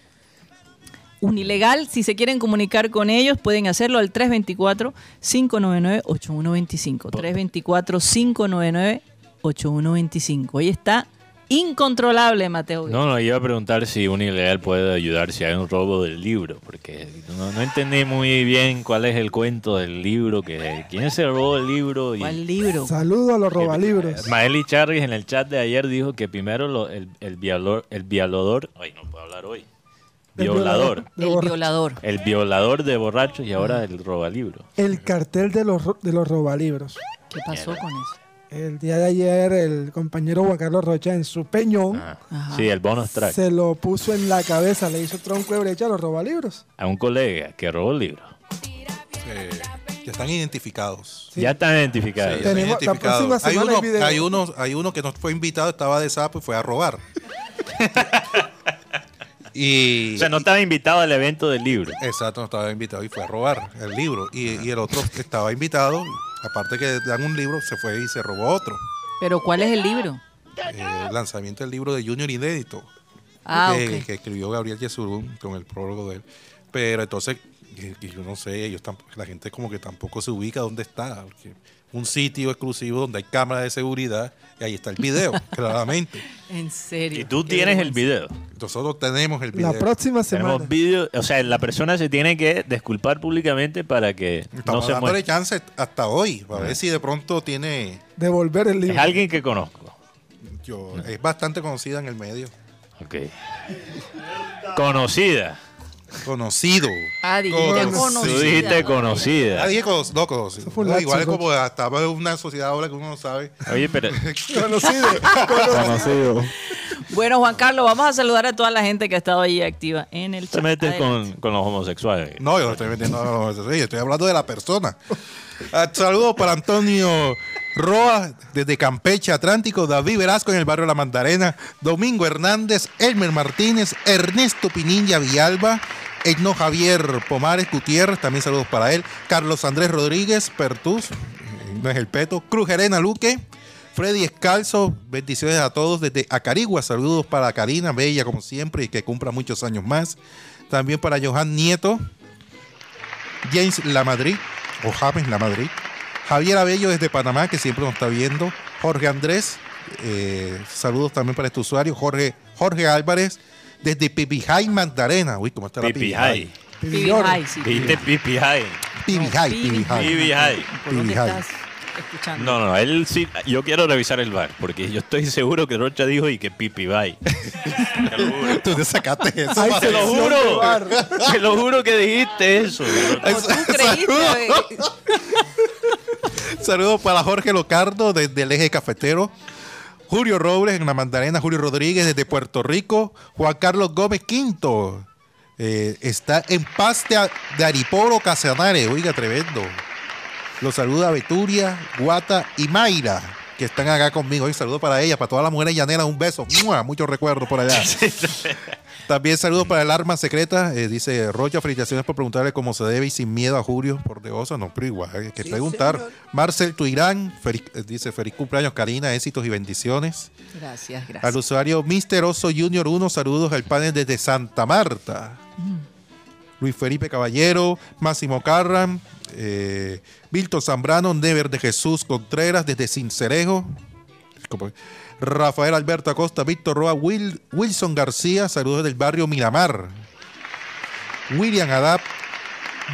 Unilegal, si se quieren comunicar con ellos, pueden hacerlo al 324-599-8125. 324-599-8125. Hoy está incontrolable, Mateo. No, no, iba a preguntar si un ilegal puede ayudar si hay un robo del libro, porque no, no entendí muy bien cuál es el cuento del libro, que quién se robó el libro. Y, ¿Cuál libro? Saludo a los robalibros. Maeli Charris en el chat de ayer dijo que primero lo- el, el, violador, el violador, ay, no puedo hablar hoy, El violador, El violador. el violador de borrachos y ahora el robalibro. El cartel de los, de los robalibros. ¿Qué pasó con eso? El día de ayer, el compañero Juan Carlos Rocha en su peñón Ah, Ajá. sí, el bonus track. se lo puso en la cabeza, le hizo tronco de brecha a los robalibros. A un colega que robó el libro. Ya están identificados. Sí. Ya están identificados. Sí, ya están identificados. hay, uno, hay hay, uno, hay uno que no fue invitado, estaba de sapo y fue a robar. y, O sea, no estaba invitado al evento del libro. Exacto, no estaba invitado y fue a robar el libro. Y, y el otro que estaba invitado, aparte que dan un libro, se fue y se robó otro. Pero ¿cuál es el libro? Eh, el lanzamiento del libro de Junior Inédito, Ah, que, escribió Gabriel Yesurún con el prólogo de él. Pero entonces, yo no sé, ellos la gente como que tampoco se ubica dónde está. porque un sitio exclusivo donde hay cámara de seguridad y ahí está el video, claramente. En serio. Y tú tienes el video. Nosotros tenemos el video. La próxima semana. Tenemos vídeo, o sea, la persona se tiene que disculpar públicamente para que no Estamos se dándole chance hasta hoy, para ver si de pronto tiene... Devolver el Es libro. alguien que conozco. Yo, es bastante conocida en el medio. Ok. Conocida. Conocido. Ah, dijiste Conocido. Tú conocida. dijiste conocida. Ah, dije cono- no conocido. Eso fue un No, lapsus, igual es como en una sociedad ahora que uno no sabe. Oye, pero Conocido. Conocido. Bueno, Juan Carlos, vamos a saludar a toda la gente que ha estado ahí activa en el chat. te metes Adelante. con, con los homosexuales. No, yo no estoy metiendo no, no, estoy hablando de la persona. Ah, Saludos para Antonio Roa desde Campeche Atlántico, David Velasco en el barrio La Mandarena, Domingo Hernández, Elmer Martínez, Ernesto Pinilla Villalba, Egno Javier Pomares Gutiérrez, también saludos para él, Carlos Andrés Rodríguez Pertus, no es el peto, Cruz Gerena Luque, Freddy Escalzo, bendiciones a todos desde Acarigua, saludos para Karina, bella como siempre y que cumpla muchos años más. También para Johan Nieto, James Lamadrid, o James Lamadrid, Javier Abello desde Panamá, que siempre nos está viendo, Jorge Andrés, eh, saludos también para este usuario, Jorge, Jorge Álvarez, desde Pipijay, Magdalena. Uy, ¿cómo está la Pipi High. Pibi High, sí. Dijiste Pipi High. PB High, PB High. PB High. ¿Por dónde PB High. estás escuchando? No, no, él sí. Yo quiero revisar el bar, porque yo estoy seguro que Rocha dijo y que pipi bye. Te lo juro. Tú te sacaste eso. Ay. Te lo juro. Te lo juro que dijiste eso. Tú creíste, eh, Saludos para Jorge Locardo desde el eje cafetero. Julio Robles en la Mandarena, Julio Rodríguez desde Puerto Rico, Juan Carlos Gómez Quinto eh, está en Paz de, de Ariporo, Casanare, oiga, tremendo. Los saluda Beturia, Guata y Mayra, que están acá conmigo. Hoy saludo para ellas, para todas las mujeres llaneras, un beso. ¡Mua! Muchos recuerdos por allá. También saludos para el arma secreta. eh, dice Rocha, felicitaciones por preguntarle cómo se debe y sin miedo a Julio por de osa. No, pero igual, hay que preguntar. Marcel Tuirán, feliz- eh, dice feliz cumpleaños, Karina, éxitos y bendiciones. Gracias, Al gracias. usuario Mister Oso Junior 1, saludos al panel desde Santa Marta. Luis Felipe Caballero, Máximo Carran, eh, Milton Zambrano, Never de Jesús Contreras desde Cincerejo. Rafael Alberto Acosta, Víctor Roa, Will- Wilson García, saludos del barrio Miramar. William Adap,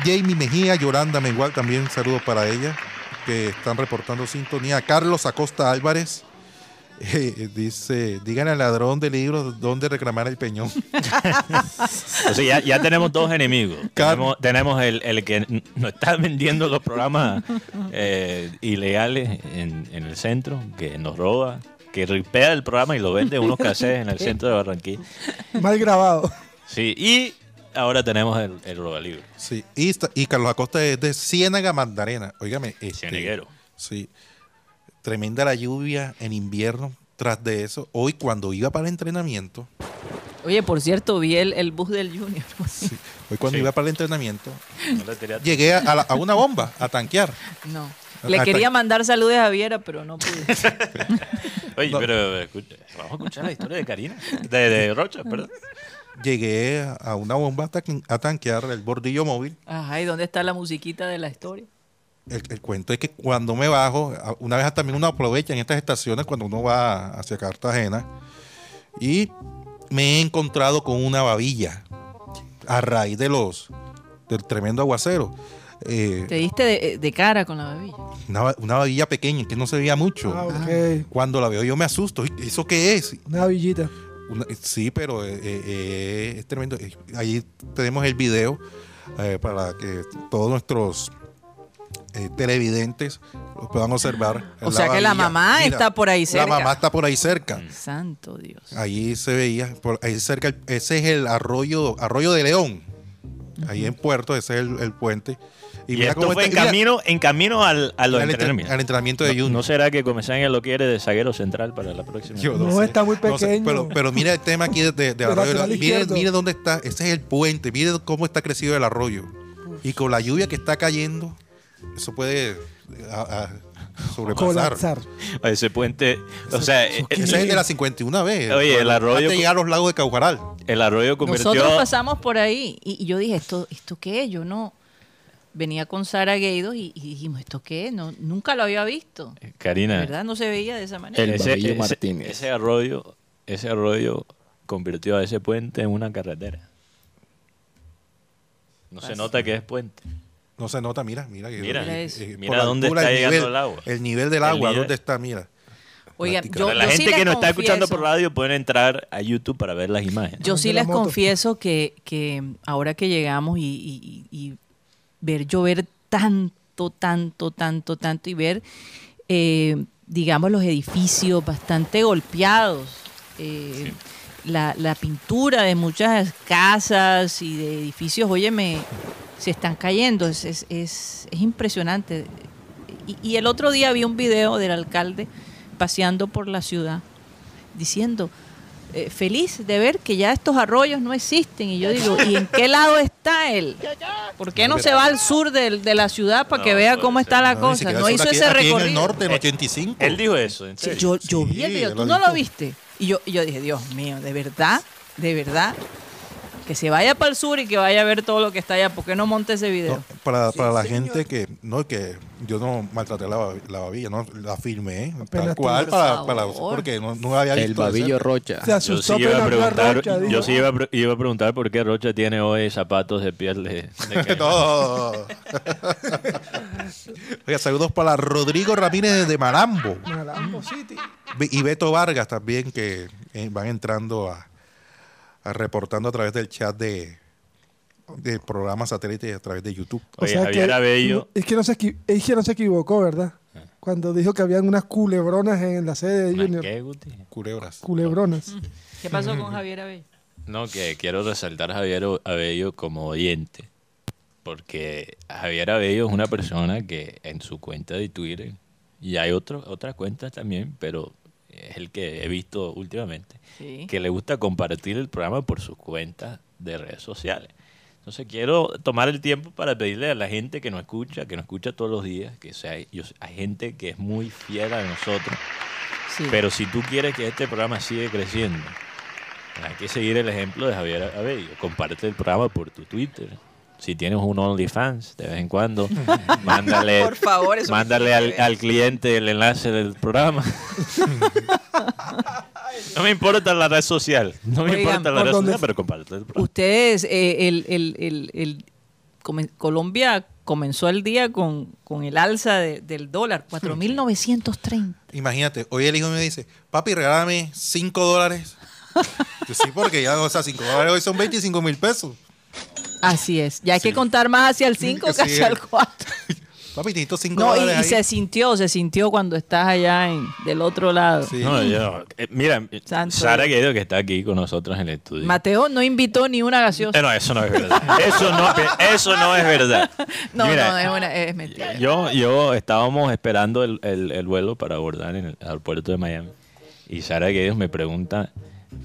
Jamie Mejía, Yolanda Mengual, también saludos para ella, que están reportando sintonía. Carlos Acosta Álvarez, eh, dice, digan al ladrón de libros dónde reclamar el peñón. O sea, ya, ya tenemos dos enemigos. Car- Tenemos, tenemos el, el que nos está vendiendo los programas eh, ilegales en, en el centro, que nos roba, que ripea el programa y lo vende en unos cassettes en el centro de Barranquilla. Mal grabado. Sí, y ahora tenemos el, el robalibro. Sí, y, Carlos Acosta es de Ciénaga Mandarena. Óigame, este, Cieneguero. Sí. Tremenda la lluvia en invierno. Tras de eso, hoy cuando iba para el entrenamiento, Oye, por cierto, vi el, el bus del Junior. hoy cuando Sí. iba para el entrenamiento, No llegué a, la- a una bomba a tanquear. No. Le quería mandar saludos a Viera, pero no pude. Oye, No. pero escucha, vamos a escuchar la historia de Karina. De, de Rocha, perdón. Llegué a- una bomba a tanquear el bordillo móvil. Ajá, ¿y dónde está la musiquita de la historia? El, el cuento es que cuando me bajo, una vez también uno aprovecha en estas estaciones cuando uno va hacia Cartagena y me he encontrado con una babilla a raíz de los del tremendo aguacero. Eh, Te diste de, de cara con la babilla. una, ba- una babilla pequeña que no se veía mucho. Ah, ok. Cuando la veo yo me asusto. ¿Y ¿Eso qué es? Una villita. Una- sí, pero eh, eh, eh, es tremendo. Eh, Ahí tenemos el video eh, para que todos nuestros eh, televidentes lo puedan observar. O sea que la mamá está por ahí cerca. La mamá está por ahí cerca. Santo Dios. Ahí se veía, por ahí cerca, ese es el arroyo, arroyo de León. Ahí en Puerto, ese es el, el puente. Y, mira esto cómo fue en mira, camino, en camino al, a los al, entrenamiento de ¿No, Junior. ¿No será que Comesaña lo quiere de zaguero central para la próxima? Yo No, está muy No sé, pequeño. pero, pero mira el tema aquí de, de- de arroyo. Mire, mire dónde está. Ese es el puente. Mire cómo está crecido el arroyo. Y con la lluvia que está cayendo, eso puede a- a sobrepasar. Colapsar. Ese puente, o sea, eh, Ese es el de la 51 vez. Oye, el arroyo- llegar a los lagos de Caujaral. el arroyo convirtió... Nosotros pasamos por ahí y, y yo dije, ¿esto, ¿esto qué es? Yo no... Venía con Sara Gueidos y, y dijimos, ¿esto qué es? No, nunca lo había visto. Eh, Karina, ¿Verdad? No se veía de esa manera. El ese- Martínez. ese arroyo, ese arroyo convirtió a ese puente en una carretera. No se nota que es puente. No se nota, mira, mira. que- Mira, eh, eh, por mira dónde altura, está el llegando nivel, el agua. El nivel del El agua, nivel. ¿dónde está? Mira. Práctica. yo, la yo sí gente que nos está escuchando por radio pueden entrar a YouTube para ver las imágenes. Yo sí les confieso que, que ahora que llegamos y, y- y- y ver llover tanto, tanto, tanto, tanto y ver, eh, digamos, los edificios bastante golpeados, eh, la, la pintura de muchas casas y de edificios, óyeme, se están cayendo, es, es, es- es impresionante. Y, y el otro día vi un video del alcalde paseando por la ciudad diciendo, eh, feliz de ver que ya estos arroyos no existen. Y yo digo, ¿y en qué lado está él? ¿Por qué no se va al sur del- de, la ciudad para que vea cómo ser. está la No, cosa? No hizo aquí- ese aquí recorrido. en el norte, en Eh, 85. Él dijo eso. en Sí, serio. yo, yo Sí, vi el video, tú lo no lo viste. Y yo, y yo dije, Dios mío, de verdad, de verdad. Que se vaya para el sur y que vaya a ver todo lo que está allá. ¿Por qué no monte ese video? No, para para la gente que no que yo no maltraté la, la babilla, no la filmé tal Apenas cual por para, para porque no, no había visto El ese- babillo Rocha. Se Yo asustó sí iba a preguntar, Rocha, yo sí iba a, pre- iba a preguntar por qué Rocha tiene hoy zapatos de piel de, de? No. Oiga, saludos para Rodrigo Ramírez de Marambo Malambo City. Y Beto Vargas también que eh, van entrando a, a reportando a través del chat de de programas satélites a través de YouTube. Oye, Javier Abello. Es que, no se es que no se equivocó, ¿verdad? Cuando dijo que habían unas culebronas en la sede de Junior. ¿Qué, Guti? Culebras. Culebronas. ¿Qué pasó con Javier Abello? No, que quiero resaltar a Javier Abello como oyente, porque Javier Abello es una persona que en su cuenta de Twitter, y hay otro, otras cuentas también, pero es el que he visto últimamente, Sí. que le gusta compartir el programa por sus cuentas de redes sociales. Entonces quiero tomar el tiempo para pedirle a la gente que nos escucha, que nos escucha todos los días, que sea, yo- hay gente que es muy fiel a nosotros, Sí. pero si tú quieres que este programa siga creciendo, hay que seguir el ejemplo de Javier Abello. Comparte el programa por tu Twitter. Si tienes un OnlyFans, de vez en cuando, mándale, Por favor, eso mándale al, cliente el enlace del programa. no me importa la red social. No me Oigan, importa la ¿por red social, pero comparte el programa. Ustedes, eh, el, el- el- Colombia comenzó el día con, con el alza de- del dólar, 4.930. Imagínate, hoy el hijo me dice, papi, regálame 5 dólares. Yo sí, porque ya, o sea, 5 dólares hoy son 25 mil pesos. Así es. Ya hay que contar más hacia el 5 que Sí. hacia el 4. Papi, necesito 5 No, y, se sintió, se sintió cuando estás allá en, del otro lado. Sí. No, yo- eh, mira, Santo Sara. Guedo que está aquí con nosotros en el estudio. Mateo no invitó ni una gaseosa. Eh, no, eso no es verdad. Eso no, eso no es verdad. No, Mira, no, es, una, es mentira. Yo, yo estábamos esperando el, el- el vuelo para abordar en el aeropuerto de Miami. Y Sara Guedes me pregunta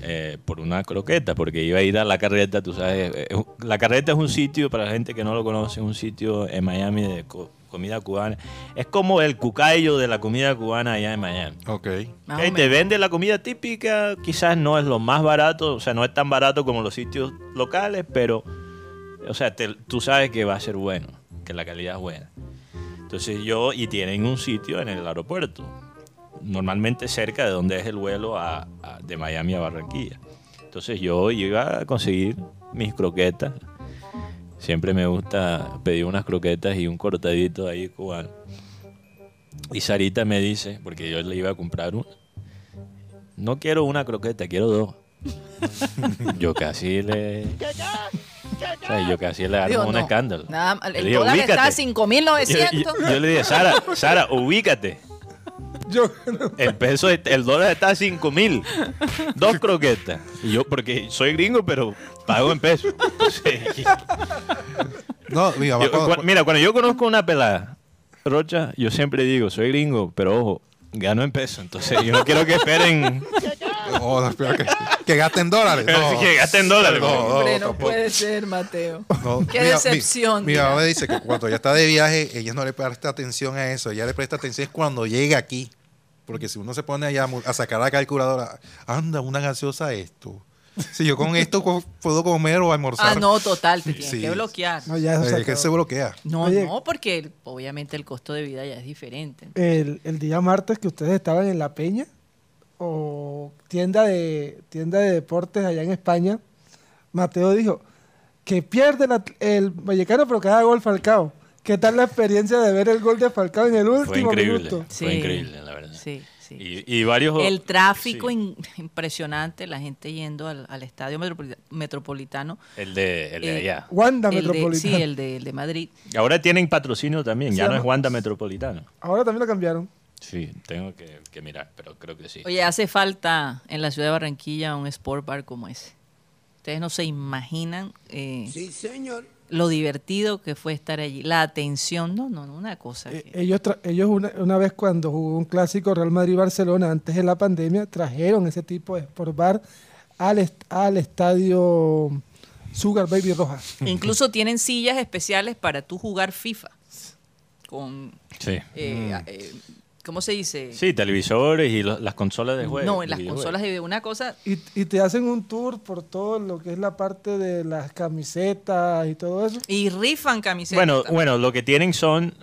eh, por una croqueta, porque iba a ir a la carreta, tú sabes. eh, es- la carreta es un sitio, para la gente que no lo conoce, es un sitio en Miami de co- comida cubana. Es como el cucayo de la comida cubana allá en Miami. Ok. Te vende la comida típica, quizás no es lo más barato, o sea, no es tan barato como los sitios locales, pero, o sea, te- tú sabes que va a ser bueno, que la calidad es buena. Entonces yo, y tienen un sitio en el aeropuerto, normalmente cerca de donde es el vuelo a- a- de Miami a Barranquilla. Entonces yo iba a conseguir mis croquetas. Siempre me gusta pedir unas croquetas y un cortadito ahí cubano. Y Sarita me dice, porque yo le iba a comprar una, no quiero una croqueta, quiero dos. yo casi le... o sea, yo casi le armo Digo, un no. escándalo. Nada más, Le el dije, dólar está a "Ubícate". 5.900. Yo, yo- yo le dije, Sara, Sara, ubícate. Yo, El peso, el dólar está a 5 mil. Dos croquetas. Y yo, porque soy gringo, pero pago en pesos. Entonces, No, mi mamá yo- cuando- cu- mira, cuando yo conozco una pelada, Rocha, yo siempre digo, soy gringo, pero ojo, gano en pesos. Entonces, yo no quiero que esperen Oh, no, espera, que, que gasten dólares. No, que gasten dólares. No, no, Hombre, no puede ser, Mateo. No, Qué mi- mi- decepción. Mi, mira. mamá me dice que cuando ella está de viaje, ella no le presta atención a eso. Ella le presta atención es cuando llega aquí. Porque si uno se pone allá a sacar la calculadora, anda, una gaseosa esto. Si yo con esto puedo comer o almorzar. Ah, no, total, te tienes Sí. que bloquear. no, ya eso se Eh, que se bloquea. No, Oye. no, porque el- obviamente el costo de vida ya es diferente. el, el día martes que ustedes estaban en La Peña o tienda de tienda de deportes allá en España, Mateo dijo que pierde la- el Vallecano pero cada gol Falcao. ¿Qué tal la experiencia de ver el gol de Falcao en el último Fue increíble. minuto? Fue increíble, la verdad. Sí, sí. Y, y varios... El tráfico sí. in- impresionante, la gente yendo al, al estadio metropolita- metropolitano. El de, el de Eh, allá. Wanda El de- Metropolitano. sí, el de, el de Madrid. Ahora tienen patrocinio también, ya no es Wanda Metropolitano. Ahora también lo cambiaron. Sí, tengo que, que mirar, pero creo que sí. Oye, hace falta en la ciudad de Barranquilla un sport bar como ese. Ustedes no se imaginan eh, lo divertido que fue estar allí. La atención, no, no, no, una cosa. Eh, que- ellos tra- ellos una, una vez cuando jugó un clásico Real Madrid-Barcelona antes de la pandemia, trajeron ese tipo de sport bar al, est- al estadio Sugar Baby Rojas. Incluso tienen sillas especiales para tú jugar FIFA. Con Sí. eh, eh, ¿cómo se dice? Sí, televisores y lo- las consolas de juego. no, en las consolas de una cosa. Y, y te hacen un tour por todo lo que es la parte de las camisetas y todo eso. Y rifan camisetas. Bueno, también. bueno, lo que tienen son,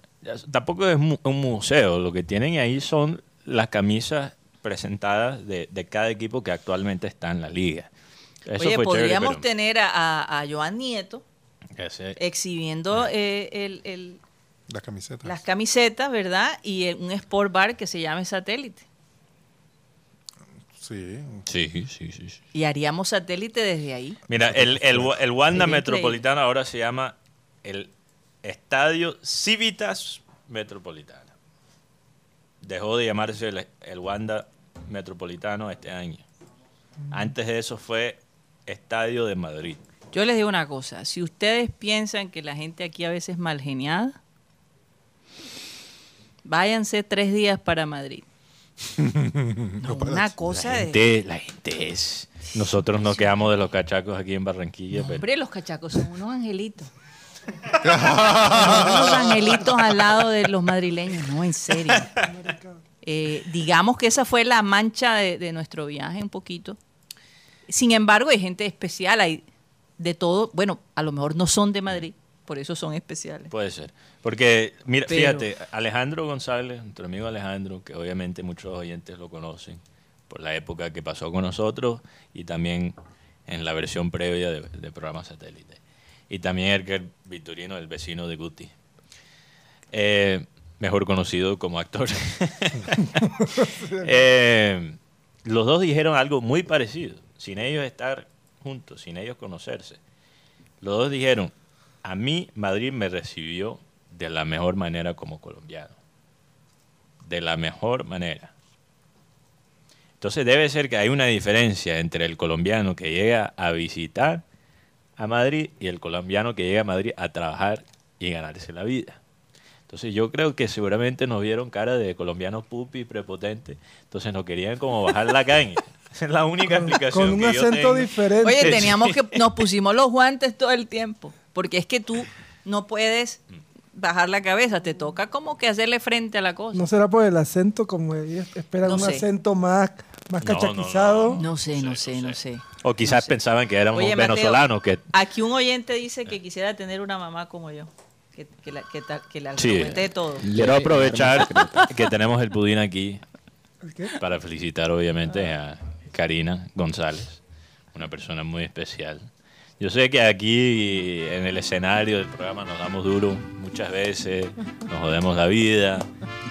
tampoco es mu- un museo, lo que tienen ahí son las camisas presentadas de, de cada equipo que actualmente está en la liga. Eso Oye, fue chévere, podríamos pero tener a, a- a Joan Nieto ese- exhibiendo eh, el- el- La camiseta. las camisetas, ¿verdad? Y el- un sport bar que se llame Satélite. Sí. sí, sí, sí, sí. Y haríamos satélite desde ahí. Mira, el, el, el Wanda Sería Metropolitano ahora se llama el Estadio Civitas Metropolitana. Dejó de llamarse el, el Wanda Metropolitano este año. Antes de eso fue Estadio de Madrid. Yo les digo una cosa, si ustedes piensan que la gente aquí a veces es mal geniada, váyanse tres días para Madrid. No, una cosa La de... gente, la gente es... Nosotros nos quedamos de los cachacos aquí en Barranquilla, pero Hombre, los cachacos son unos angelitos. Son unos angelitos al lado de los madrileños, no, en serio. Eh, digamos que esa fue la mancha de, de nuestro viaje un poquito. Sin embargo, hay gente especial, hay de todo. Bueno, a lo mejor no son de Madrid, por eso son especiales. puede ser. Porque, mira, Pero- fíjate, Alejandro González, nuestro amigo Alejandro, que obviamente muchos oyentes lo conocen por la época que pasó con nosotros y también en la versión previa de, de programa satélite. Y también Edgar Vitorino, el vecino de Guti. Eh, mejor conocido como actor. Eh, los dos dijeron algo muy parecido, sin ellos estar juntos, sin ellos conocerse. Los dos dijeron, a mí Madrid me recibió de la mejor manera como colombiano. De la mejor manera. Entonces debe ser que hay una diferencia entre el colombiano que llega a visitar a Madrid y el colombiano que llega a Madrid a trabajar y ganarse la vida. Entonces yo creo que seguramente nos vieron cara de colombianos pupi, prepotentes. Entonces nos querían como bajar la caña. Esa es la única explicación Con un que yo acento tengo. diferente. Oye, teníamos que, nos pusimos los guantes todo el tiempo, porque es que tú no puedes bajar la cabeza, te toca como que hacerle frente a la cosa. ¿No será por el acento como ellos esperan No un sé. acento más, más No, no, cachaquizado? No sé, no No sé, sé, no sé. O quizás pensaban que éramos Oye, Mateo, venezolanos. Que, Aquí un oyente dice que quisiera tener una mamá como yo, que, que la, que, ta- que la Sí. alcahuete de todo. Quiero aprovechar que tenemos el pudín aquí ¿Qué? para felicitar obviamente a Karina González, una persona muy especial. Yo sé que aquí en el escenario del programa nos damos duro muchas veces, nos jodemos la vida,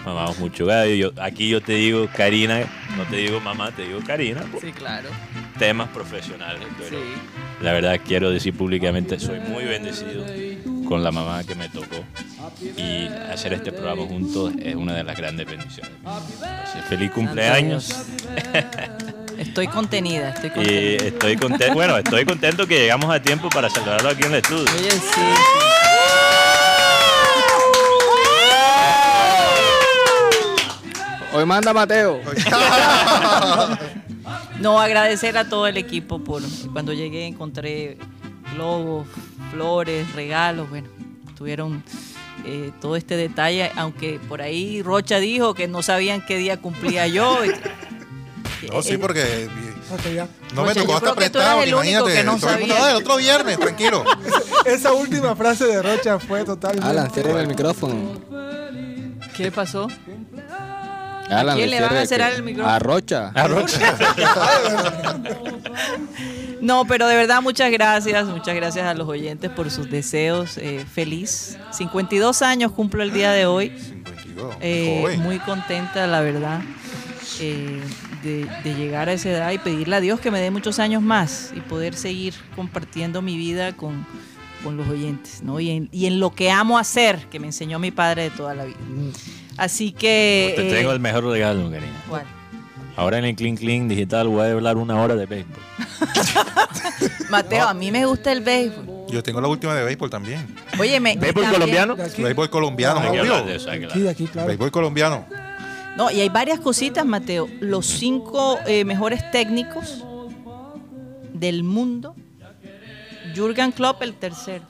mamamos mucho gallo. Yo- aquí yo te digo Karina, no te digo mamá, te digo Karina, Sí, claro. temas profesionales, pero Sí. la verdad quiero decir públicamente, soy muy bendecido con la mamá que me tocó y hacer este programa juntos es una de las grandes bendiciones. Entonces, feliz cumpleaños Estoy contenida, estoy y contenida. estoy contento, bueno, estoy contento que llegamos a tiempo para celebrarlo aquí en el estudio. Oye, sí. Hoy manda Mateo. No, agradecer a todo el equipo por cuando llegué encontré globos, flores, regalos, bueno, tuvieron eh, todo este detalle, aunque por ahí Rocha dijo que no sabían qué día cumplía yo. No, sí, Eh, porque no me Rocha, tocó hasta prestado, imagínate. que no todo el mundo, sabía. "Ah, el otro viernes, tranquilo. Esa última frase de Rocha fue totalmente. Alan, cierra el micrófono. ¿Qué pasó? Alan, quién le van a cerrar el micrófono? A Rocha. No, pero de verdad muchas gracias, muchas gracias a los oyentes por sus deseos. eh, feliz. 52 años cumplo el día de hoy. 52, Eh, muy contenta, la verdad, eh, de, de llegar a esa edad y pedirle a Dios que me dé muchos años más y poder seguir compartiendo mi vida con, con los oyentes, ¿no? Y en, y en lo que amo hacer, que me enseñó mi padre de toda la vida. Así que... Te eh, tengo el mejor regalo, Karina. ¿cuál? Ahora en el Clean Clean Digital voy a hablar una hora de béisbol. Mateo, a mí me gusta el béisbol. Yo tengo la última de béisbol también. Oye, me... ¿Béisbol también- colombiano? Béisbol colombiano, Hay que obvio. hablar de eso, hay que hablar. aquí, de aquí, claro. Béisbol colombiano. No, y hay varias cositas, Mateo. Los cinco eh, mejores técnicos del mundo. Jürgen Klopp, el tercero.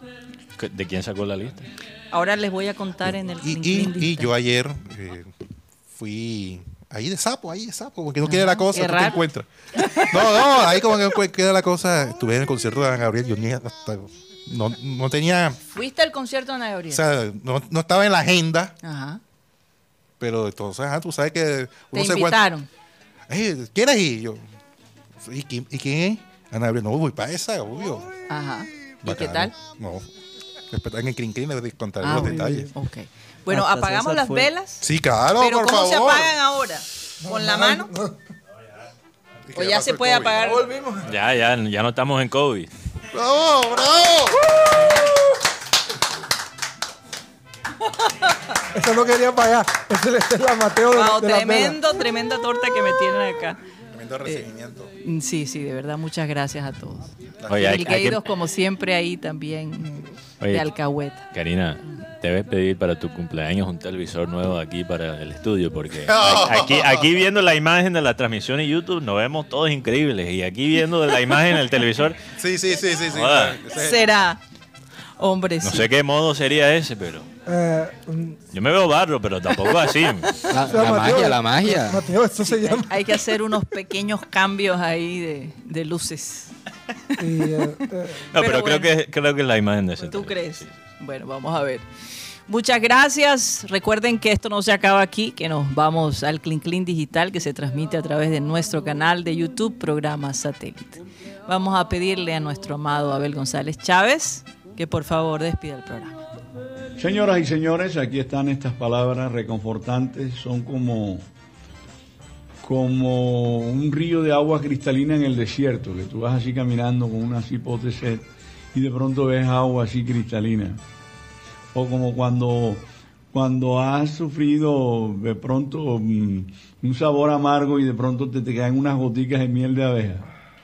¿De quién sacó la lista? Ahora les voy a contar en el Y, y- yo ayer eh, fui ahí de sapo, ahí de sapo, porque no queda la cosa, tú te encuentras. No, no, ahí como que queda la cosa. Estuve en el concierto de Ana Gabriel, yo ni hasta- no, no tenía, ¿Fuiste al concierto de Ana o Gabriel? sea, no, no estaba en la agenda, Ajá. Pero entonces, ajá, tú sabes que Te uno se encuentra. invitaron. "Eh, ¿Quieres ir? Yo, ¿y quién, ¿y quién es? Ana Gabriel, no, voy para esa, obvio. Ajá. ¿Y qué tal? No, en el crin crin les contaré Ah, los bueno. detalles. Ok. Bueno, Hasta apagamos las fue. velas. Sí, claro, Pero por ¿cómo se favor. apagan ahora? ¿Con la mano? ¿O ya se puede apagar? Ya, ya, ya no estamos en COVID. ¡Bravo, bravo! Esa no quería pagar. Esa es- esa es la Mateo de, Wow, de tremendo, tremenda torta que me tienen acá. Tremendo recibimiento. Mm, Sí, sí, de verdad, muchas gracias a todos. Oye, hay, hay Miguelitos, que, como siempre, ahí también Oye. de alcahueta. Karina, debes pedir para tu cumpleaños un televisor nuevo aquí para el estudio, porque aquí, aquí viendo la imagen de la transmisión en YouTube nos vemos todos increíbles y aquí viendo la imagen en el televisor, Sí, sí, sí, sí. Será. Hombre, no sí. sé qué modo sería ese, pero Eh, yo me veo barro, pero tampoco así. La, o sea, la Mateo, magia, la magia. Mateo, esto se llama. Hay que hacer unos pequeños cambios ahí de, de luces. y, eh, eh, No, Pero pero, creo, bueno. que, creo que es la imagen de ese. ¿Tú crees? sí. Bueno, vamos a ver. Muchas gracias. Recuerden que esto no se acaba aquí, que nos vamos al Clean Clean Digital que se transmite a través de nuestro canal de YouTube, programa Satélite. Vamos a pedirle a nuestro amado Abel González Chávez que por favor despida el programa. Señoras y señores, aquí están estas palabras reconfortantes, son como, como un río de agua cristalina en el desierto, que tú vas así caminando con una cipote sed y de pronto ves agua así cristalina. O como cuando, cuando has sufrido de pronto mm, un sabor amargo y de pronto te, te caen unas goticas de miel de abeja,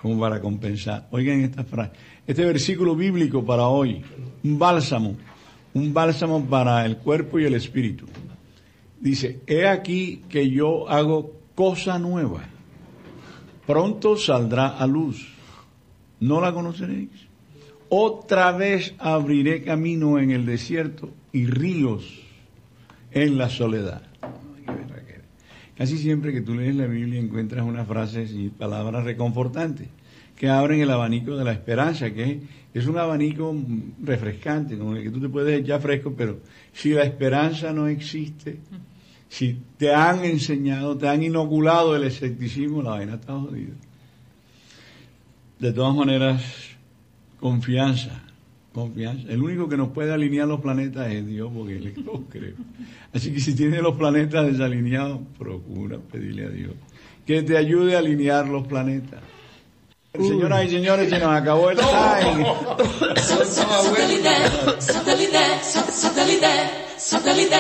como para compensar. Oigan esta frase, este versículo bíblico para hoy, un bálsamo, un bálsamo para el cuerpo y el espíritu. Dice, he aquí que yo hago cosa nueva, pronto saldrá a luz, ¿no la conoceréis? Otra vez abriré camino en el desierto y ríos en la soledad. Casi siempre que tú lees la Biblia encuentras unas frases y palabras reconfortantes que abren el abanico de la esperanza, que es, es un abanico refrescante, con el que tú te puedes echar fresco, pero si la esperanza no existe, si te han enseñado, te han inoculado el escepticismo, la vaina está jodida. De todas maneras, confianza, confianza. El único que nos puede alinear los planetas es Dios, porque Él lo creo. Así que si tienes los planetas desalineados, procura pedirle a Dios que te ayude a alinear los planetas. Señoras y señores, se nos acabó el time. Satellite, satellite, satellite, satellite.